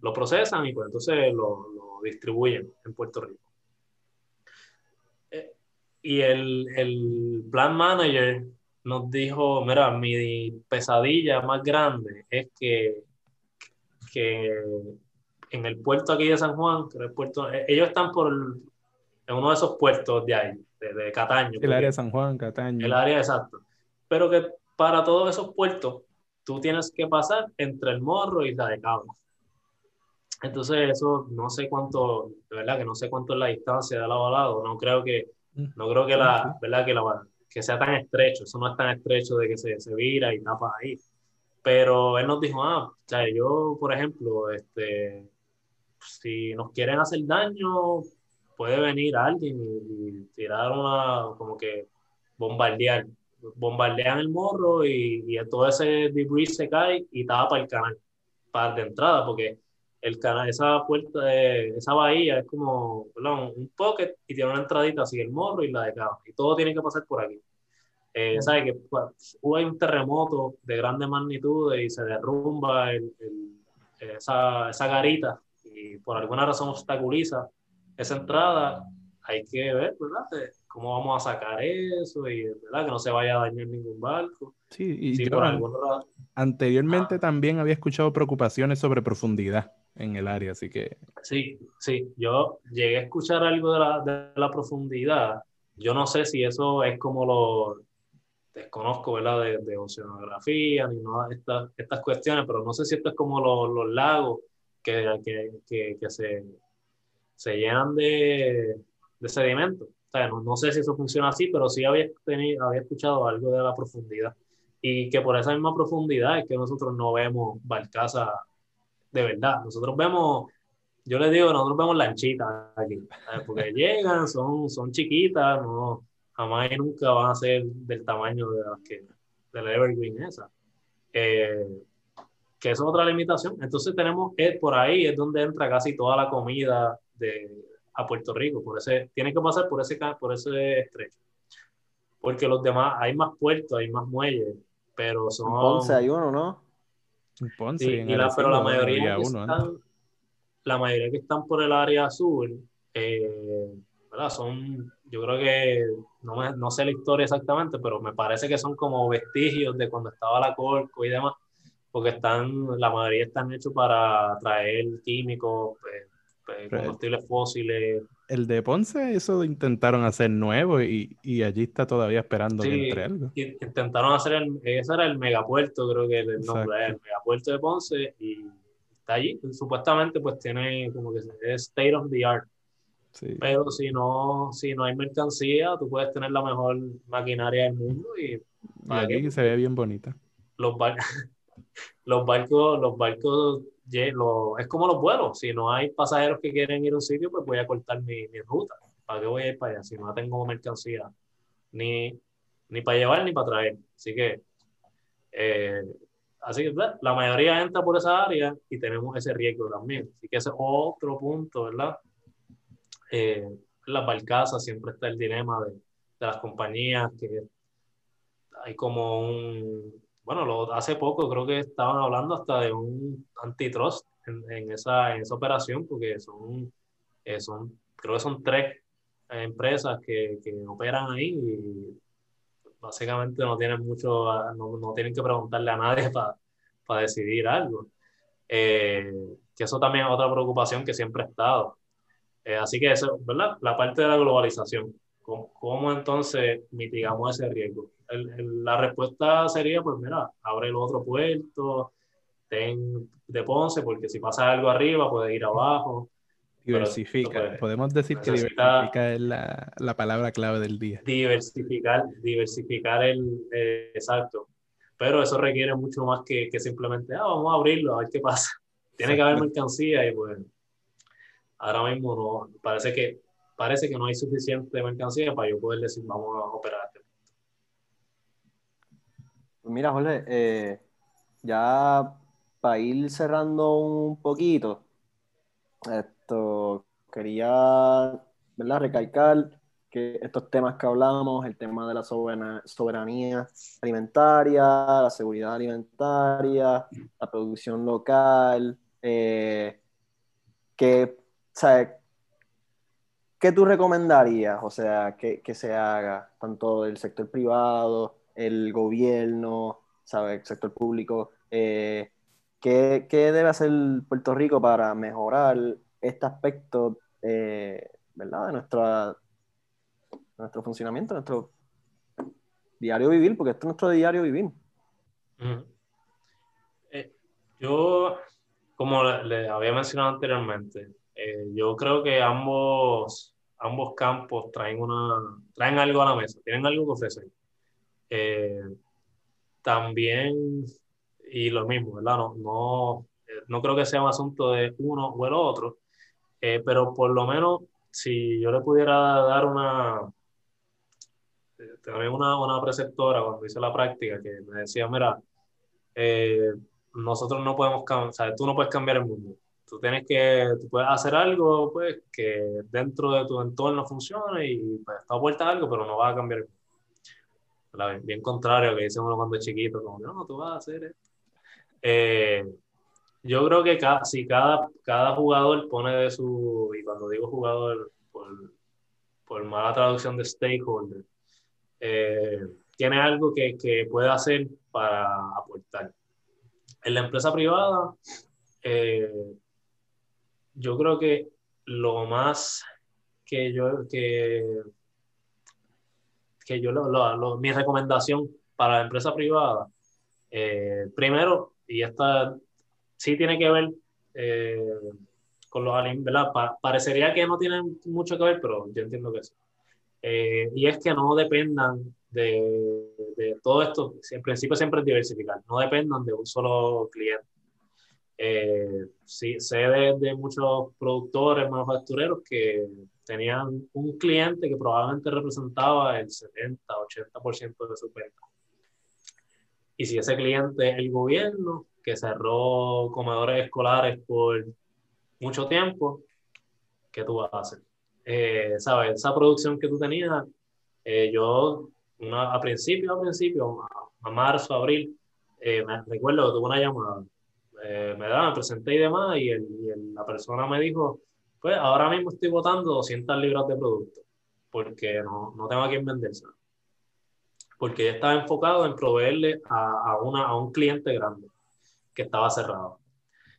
Lo procesan y pues entonces lo, distribuyen en Puerto Rico. Y el, el plan manager nos dijo, mira, mi pesadilla más grande es que, que en el puerto aquí de San Juan, que el puerto, eh, ellos están por en uno de esos puertos de ahí, de, Cataño. El área de San Juan, Cataño. El área exacto. Pero que para todos esos puertos, tú tienes que pasar entre el morro y la de Cabo. Entonces eso no sé cuánto, de verdad que no sé cuánto es la distancia de lado a lado, no creo que. No creo que la, verdad que la, que sea tan estrecho, eso no es tan estrecho de que se, se vira y tapa ahí. Pero él nos dijo, ah, o sea, yo, por ejemplo, este, si nos quieren hacer daño, puede venir alguien y, tirar una, como que bombardear, bombardean el morro y, y todo ese debris se cae y tapa el canal para de entrada, porque el canal, esa puerta, de, esa bahía es como un pocket y tiene una entradita así, el morro y la de cabo. Y todo tiene que pasar por aquí. Eh, ¿Sabes? Que pues, hubo un terremoto de grande magnitud y se derrumba esa, esa garita y por alguna razón obstaculiza esa entrada. Hay que ver, ¿verdad? cómo vamos a sacar eso y ¿verdad? que no se vaya a dañar ningún barco. Sí, y por anteriormente ah. también había escuchado preocupaciones sobre profundidad en el área, así que... Sí, sí, yo llegué a escuchar algo de la, de la profundidad. Yo no sé si eso es como lo desconozco, ¿verdad? De, de oceanografía ni nada de estas, estas cuestiones, pero no sé si esto es como los, lagos que, que, que, se, se llenan de, de sedimento no, sé si eso funciona así, pero sí había, tenido, había escuchado algo de la profundidad. Y que por esa misma profundidad es que nosotros no vemos barcaza de verdad. Nosotros vemos, yo les digo, nosotros vemos lanchitas aquí, porque llegan, son, son chiquitas, no, jamás y nunca van a ser del tamaño de las que, de la Evergreen esa. Eh, que es otra limitación. Entonces tenemos, es, por ahí es donde entra casi toda la comida de, a Puerto Rico, por ese, tiene que pasar por ese, por ese estrecho. Porque los demás, hay más puertos, hay más muelles, pero son... En Ponce hay uno, ¿no? En Ponce. y la, pero la mayoría, que están, la mayoría que están por el área azul, eh, ¿verdad? Son, yo creo que, no, me, no sé la historia exactamente, pero me parece que son como vestigios de cuando estaba la Corco y demás, porque están, la mayoría están hechos para traer químicos, pues, pues, combustibles fósiles. El de Ponce, eso intentaron hacer nuevo y, y allí está todavía esperando que entre algo. Intentaron hacer, el, ese era el megapuerto, creo que el nombre el megapuerto de Ponce y está allí. Supuestamente, pues tiene como que es state of the art. Pero si no, si no hay mercancía, tú puedes tener la mejor maquinaria del mundo y, aquí se ve bien bonita. Los, los barcos, los barcos es como los vuelos. Si no hay pasajeros que quieren ir a un sitio, pues voy a cortar mi, mi ruta. ¿Para qué voy a ir para allá si no tengo mercancía? Ni, ni para llevar ni para traer. Así que, eh, así que la mayoría entra por esa área y tenemos ese riesgo también. Así que ese es otro punto, ¿verdad? Eh, las barcazas siempre está el dilema de, de las compañías que hay como un bueno, lo, hace poco creo que estaban hablando hasta de un antitrust en, en, esa, en esa operación, porque son, eh, son, creo que son tres empresas que, que operan ahí y básicamente no tienen mucho, no, no tienen que preguntarle a nadie para para decidir algo. Eh, que eso también es otra preocupación que siempre ha estado. Eh, así que eso, ¿verdad? La parte de la globalización. ¿Cómo, cómo entonces mitigamos ese riesgo? La respuesta sería, pues mira, abre el otro puerto, ten de Ponce, porque si pasa algo arriba, puede ir abajo. Diversifica. Podemos decir que diversifica es la, la, palabra clave del día. Diversificar, diversificar el, eh, exacto. Pero eso requiere mucho más que, que, simplemente, ah, vamos a abrirlo, a ver qué pasa. Tiene que haber mercancía y pues ahora mismo no, parece que, parece que no hay suficiente mercancía para yo poder decir, vamos a operar pues mira, Jorge, eh, ya para ir cerrando un poquito, esto quería recalcar que estos temas que hablamos, el tema de la soberanía alimentaria, la seguridad alimentaria, la producción local, eh, que, ¿qué tú recomendarías? O sea, que, que se haga tanto del sector privado, el gobierno, ¿sabe? el sector público. Eh, ¿qué, debe hacer Puerto Rico para mejorar este aspecto eh, ¿verdad? de nuestra, nuestro funcionamiento, nuestro diario vivir? Porque esto es nuestro diario vivir. Eh, yo, como le, había mencionado anteriormente, yo creo que ambos, ambos campos traen, una, traen algo a la mesa, tienen algo que ofrecer. Eh, también, y lo mismo, ¿verdad? No, no, no, creo que sea un asunto de uno o el otro, eh, pero por lo menos si yo le pudiera dar una, también una, una preceptora cuando hice la práctica que me decía, mira, eh, nosotros no podemos cambiar, tú no puedes cambiar el mundo. Tú tienes que, puedes hacer algo pues, que dentro de tu entorno funcione y pues, está vuelta algo, pero no va a cambiar el mundo bien contrario que dice uno cuando es chiquito, como, no, tú vas a hacer esto. Eh, yo creo que cada, si cada, cada jugador pone de su, y cuando digo jugador, por, por mala traducción de stakeholder, eh, tiene algo que, que, puede hacer para aportar. En la empresa privada, eh, yo creo que lo más que yo, que que yo, lo, mi recomendación para la empresa privada, eh, primero, y esta sí tiene que ver eh, con los ¿verdad? parecería que no tienen mucho que ver, pero yo entiendo que sí. Eh, y es que no dependan de, de, todo esto, en principio siempre es diversificar, no dependan de un solo cliente. sí, sé de, de muchos productores, manufactureros que tenían un cliente que probablemente representaba el 70, 80% de su venta. Y si ese cliente es el gobierno, que cerró comedores escolares por mucho tiempo, ¿qué tú vas a hacer? Eh, ¿Sabes? Esa producción que tú tenías, eh, yo a principio, a principio, a, marzo, abril, eh, me recuerdo que tuve una llamada, me, da, me presenté y demás, y, y la persona me dijo, pues ahora mismo estoy botando 200 libras de producto porque no, no tengo a quién vendérselo. Porque estaba enfocado en proveerle a, a, una, a un cliente grande que estaba cerrado.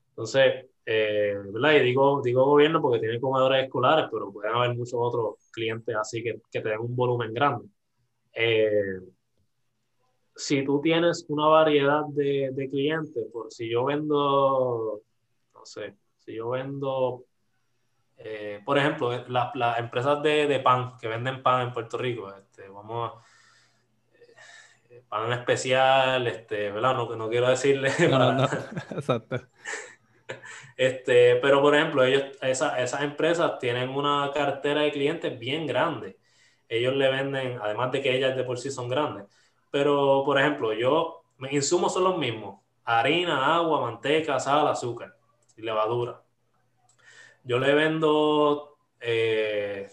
Entonces, eh, ¿verdad? Y digo, digo gobierno porque tiene comedores escolares, pero pueden haber muchos otros clientes así que, que te den un volumen grande. Eh, si tú tienes una variedad de, de clientes, por si yo vendo, no sé, si yo vendo eh, por ejemplo, las empresas de, pan que venden pan en Puerto Rico, este, vamos a eh, pan especial, este, ¿verdad? No, no quiero decirle. Exacto. Este, pero por ejemplo, ellos, esas empresas tienen una cartera de clientes bien grande. Ellos le venden, además de que ellas de por sí son grandes. Pero, por ejemplo, yo, mis insumos son los mismos. Harina, agua, manteca, sal, azúcar y levadura. Yo le vendo, eh,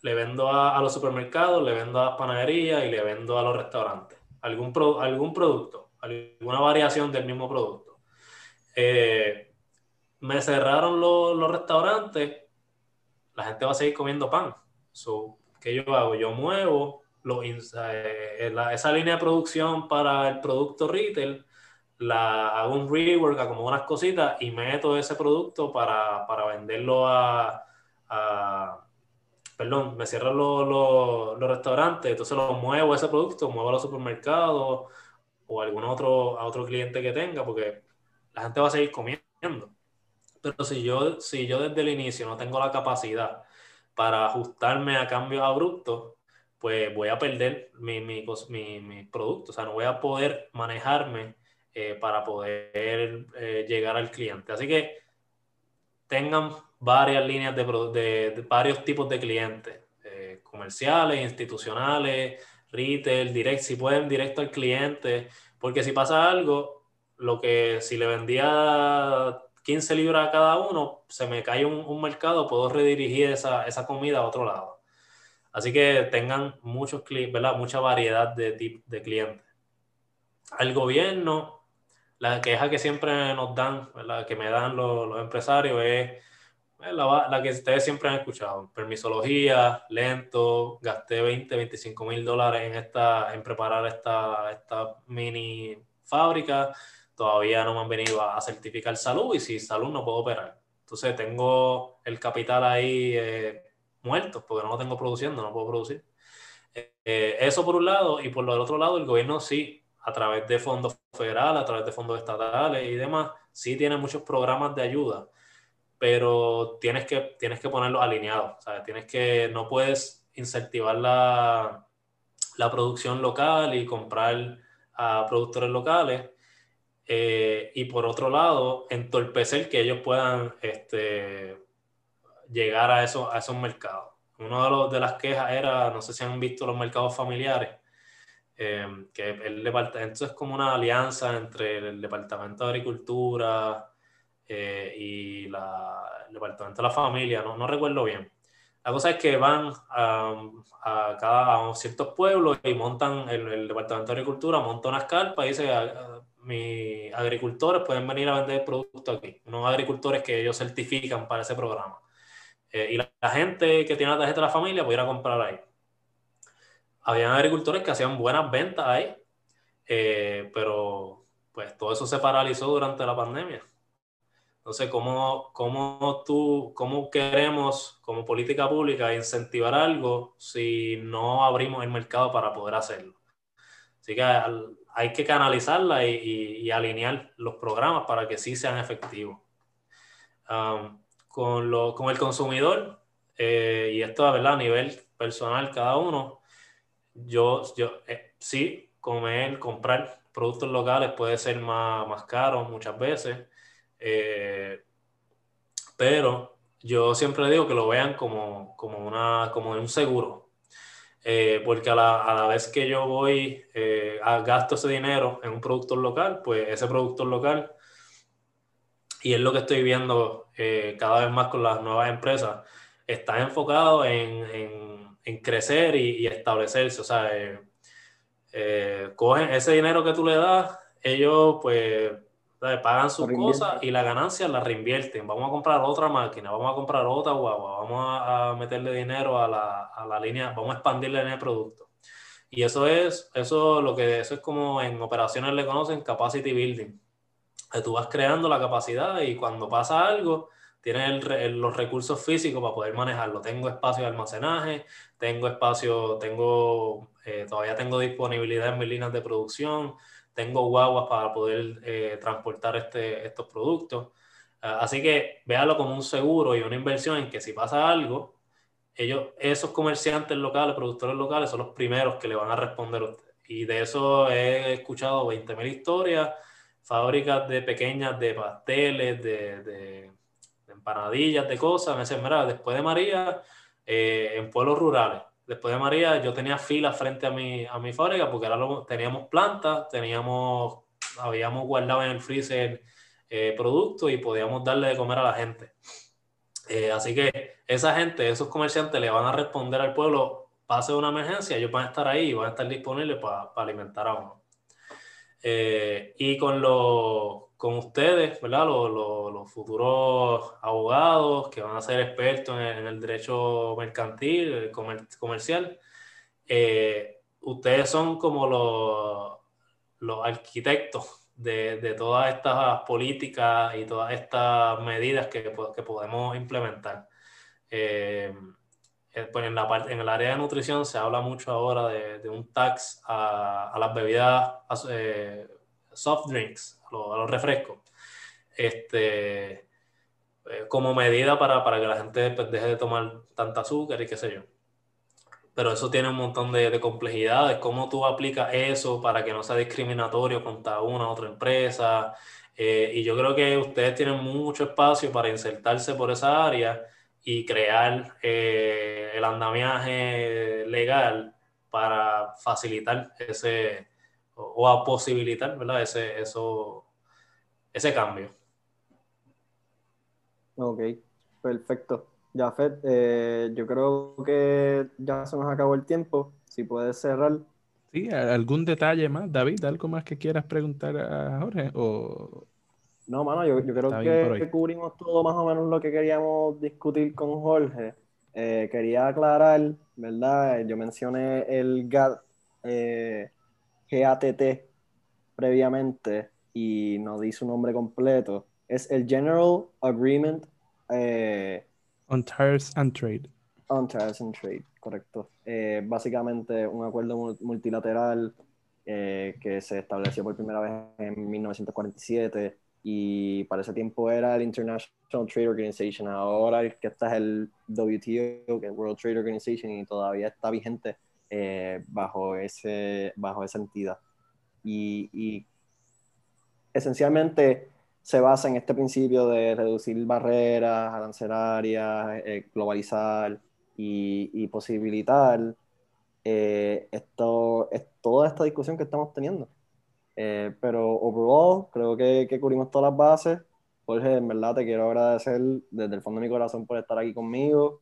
le vendo a, los supermercados, le vendo a las panaderías y le vendo a los restaurantes. Algún, algún producto, alguna variación del mismo producto. Eh, me cerraron los restaurantes, la gente va a seguir comiendo pan. So, ¿Qué yo hago? Yo muevo eh, esa línea de producción para el producto retail hago un rework, como unas cositas y meto ese producto para, para venderlo a, perdón, me cierran los, los, restaurantes, entonces lo muevo ese producto, muevo a los supermercados o a algún otro, a otro cliente que tenga, porque la gente va a seguir comiendo. Pero si yo, si yo desde el inicio no tengo la capacidad para ajustarme a cambios abruptos, pues voy a perder mi, mi, mi, mi producto, o sea, no voy a poder manejarme eh, para poder eh, llegar al cliente. Así que tengan varias líneas de, de, varios tipos de clientes, eh, comerciales, institucionales, retail, direct, si pueden directo al cliente, porque si pasa algo, lo que si le vendía 15 libras a cada uno, se me cae un, mercado, puedo redirigir esa, esa, comida a otro lado. Así que tengan muchos ¿verdad? mucha variedad de, de clientes. Al gobierno, la queja que siempre nos dan, la que me dan los, empresarios es la, que ustedes siempre han escuchado, permisología, lento, gasté 20, 25 mil dólares en, esta, en preparar esta, esta mini fábrica, todavía no me han venido a, certificar salud y si salud no puedo operar. Entonces tengo el capital ahí eh, muerto porque no lo tengo produciendo, no puedo producir. Eh, eso por un lado y por el otro lado el gobierno sí a través de fondos federales, a través de fondos estatales y demás, sí tiene muchos programas de ayuda, pero tienes que, tienes que ponerlos alineados, Tienes que, no puedes incentivar la, la producción local y comprar a productores locales, eh, y por otro lado, entorpecer que ellos puedan este, llegar a, eso, a esos mercados. Una de, los, de las quejas era, no sé si han visto los mercados familiares, Em, que el departamento es como una alianza entre el Departamento de Agricultura eh, y la, el Departamento de la Familia, no, no, recuerdo bien. La cosa es que van a, a cada a ciertos pueblos y montan, el, el, Departamento de Agricultura monta unas carpas y dice, ah, ah, mis agricultores pueden venir a vender productos aquí, unos agricultores que ellos certifican para ese programa. Eh, y la, la, gente que tiene la tarjeta de la familia puede ir a comprar ahí habían agricultores que hacían buenas ventas ahí, eh, pero pues todo eso se paralizó durante la pandemia. Entonces, ¿cómo, cómo, tú, ¿cómo queremos como política pública incentivar algo si no abrimos el mercado para poder hacerlo? Así que hay que canalizarla y, y, alinear los programas para que sí sean efectivos. con, lo, con el consumidor, eh, y esto ¿verdad? a nivel personal cada uno, yo, yo eh, sí, comer, comprar productos locales puede ser más, más caro muchas veces, eh, pero yo siempre digo que lo vean como, como, una, como un seguro, eh, porque a la, a la, vez que yo voy a gasto ese dinero en un producto local, pues ese producto local, y es lo que estoy viendo cada vez más con las nuevas empresas, está enfocado en, en en crecer y, establecerse. O sea, eh, eh, cogen ese dinero que tú le das, ellos pues pagan sus cosas y la ganancia la reinvierten. Vamos a comprar otra máquina, vamos a comprar otra guagua, vamos a, meterle dinero a la, a la, línea, vamos a expandirle en el producto. Y eso es, eso lo que eso es como en operaciones le conocen capacity building. Tú vas creando la capacidad y cuando pasa algo, tienes los recursos físicos para poder manejarlo. Tengo espacio de almacenaje, tengo espacio, tengo, eh, todavía tengo disponibilidad en mis líneas de producción, tengo guaguas para poder eh, transportar este, estos productos. Así que véalo como un seguro y una inversión en que si pasa algo, ellos, esos comerciantes locales, productores locales, son los primeros que le van a responder a usted. Y de eso he escuchado 20.000 historias, fábricas de pequeñas de pasteles, de, de, empanadillas, de cosas. Me dicen, mira, después de María, eh, en pueblos rurales, después de María, yo tenía filas frente a mi, a mi fábrica porque ahora teníamos plantas, teníamos, habíamos guardado en el freezer eh, productos y podíamos darle de comer a la gente. Eh, así que esa gente, esos comerciantes le van a responder al pueblo, pase una emergencia, ellos van a estar ahí y van a estar disponibles para alimentar a uno. Eh, y con, con ustedes, ¿verdad? Los, futuros abogados que van a ser expertos en, el derecho mercantil, comercial, ustedes son como los, arquitectos de, todas estas políticas y todas estas medidas que, podemos implementar. Eh, eh, pues en, el área de nutrición se habla mucho ahora de, un tax a, las bebidas eh, soft drinks, a los, refrescos, este, como medida para, para que la gente pues, deje de tomar tanta azúcar y qué sé yo pero eso tiene un montón de, de, complejidades. ¿Cómo tú aplicas eso para que no sea discriminatorio contra una u otra empresa? Eh, y yo creo que ustedes tienen mucho espacio para insertarse por esa área y crear eh, el andamiaje legal para facilitar ese o, a posibilitar ¿verdad? Ese, eso, ese cambio. Ok, perfecto. Ya, Fed, eh, yo creo que ya se nos acabó el tiempo. Si puedes cerrar. Sí, ¿algún detalle más? David, ¿algo más que quieras preguntar a Jorge? O... No, mano, yo, creo que cubrimos todo más o menos lo que queríamos discutir con Jorge. Eh, quería aclarar, ¿verdad? Yo mencioné el GATT, eh, GATT previamente y no di su nombre completo. Es el General Agreement eh, On Tires and Trade. On Tires and Trade, correcto. Eh, básicamente un acuerdo multilateral eh, que se estableció por primera vez en 1947 y para ese tiempo era el International Trade Organization. Ahora el que está es el WTO, que es World Trade Organization, y todavía está vigente eh, bajo, ese, bajo esa entidad. Y, y esencialmente se basa en este principio de reducir barreras arancelarias, eh, globalizar y, posibilitar eh, esto, es toda esta discusión que estamos teniendo. Eh, pero overall, creo que, que, cubrimos todas las bases. Jorge, en verdad te quiero agradecer desde el fondo de mi corazón por estar aquí conmigo.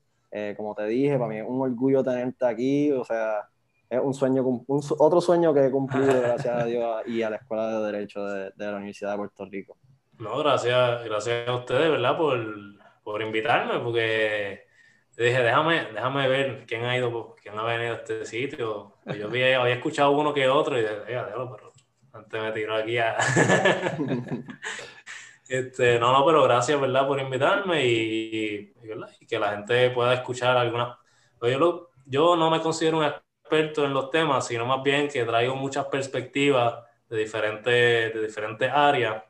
como te dije, para mí es un orgullo tenerte aquí. O sea, es un sueño, un, otro sueño que he cumplido, gracias a Dios y a la Escuela de Derecho de la Universidad de Puerto Rico. No, gracias, gracias a ustedes, ¿verdad? Por, por invitarme, porque dije, déjame, déjame ver quién ha ido, quién ha venido a este sitio. Yo había, había escuchado uno que otro y dije, déjalo, pero antes me tiró aquí a... este, no, no, pero gracias, ¿verdad? Por invitarme y, y, que la gente pueda escuchar algunas... Pues yo, yo no me considero un experto en los temas, sino más bien que traigo muchas perspectivas de diferentes, de diferentes áreas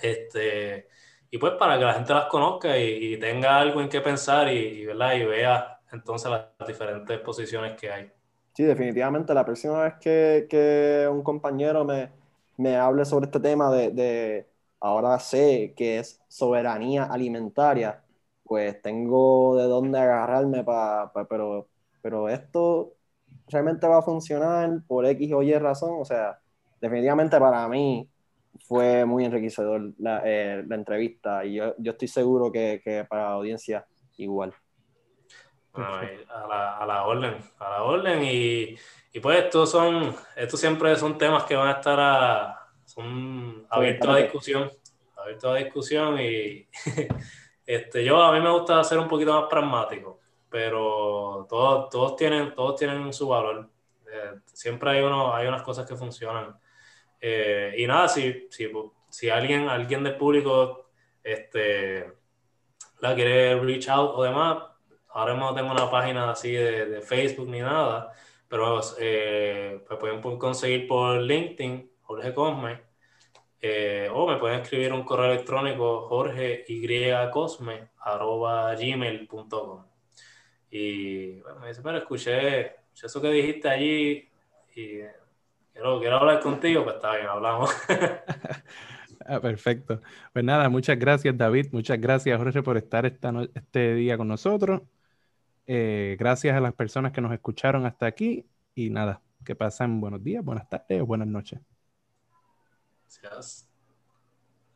este, y pues para que la gente las conozca y, tenga algo en qué pensar y, ¿verdad? y vea entonces las, diferentes posiciones que hay. Sí, definitivamente. La próxima vez que, que un compañero me, me, hable sobre este tema de, de, ahora sé que es soberanía alimentaria, pues tengo de dónde agarrarme para, pero, pero esto realmente va a funcionar por X o Y razón. O sea, definitivamente para mí fue muy enriquecedor la, eh, la entrevista y yo, yo, estoy seguro que, que, para la audiencia igual. a, la, a, la, orden, a la orden y, y, pues estos son, estos siempre son temas que van a estar a, son abiertos a discusión, abiertos a discusión y este, yo a mí me gusta ser un poquito más pragmático, pero todos, todos, tienen, todos tienen su valor. Eh, siempre hay, uno, hay unas cosas que funcionan. Eh, y nada, si, si, si, alguien, alguien del público este, la quiere reach out o demás, ahora no tengo una página así de, de Facebook ni nada, pero eh, pues pueden conseguir por LinkedIn, Jorge Cosme, Eh, o me pueden escribir un correo electrónico jorgeycosme.gmail.com Y bueno, me dice, pero escuché, eso que dijiste allí y quiero, quiero hablar contigo, pues está bien, hablamos. Ah, perfecto. Pues nada, muchas gracias David, muchas gracias Jorge por estar esta este día con nosotros. Eh, gracias a las personas que nos escucharon hasta aquí y nada, que pasen buenos días, buenas tardes o buenas noches. Gracias.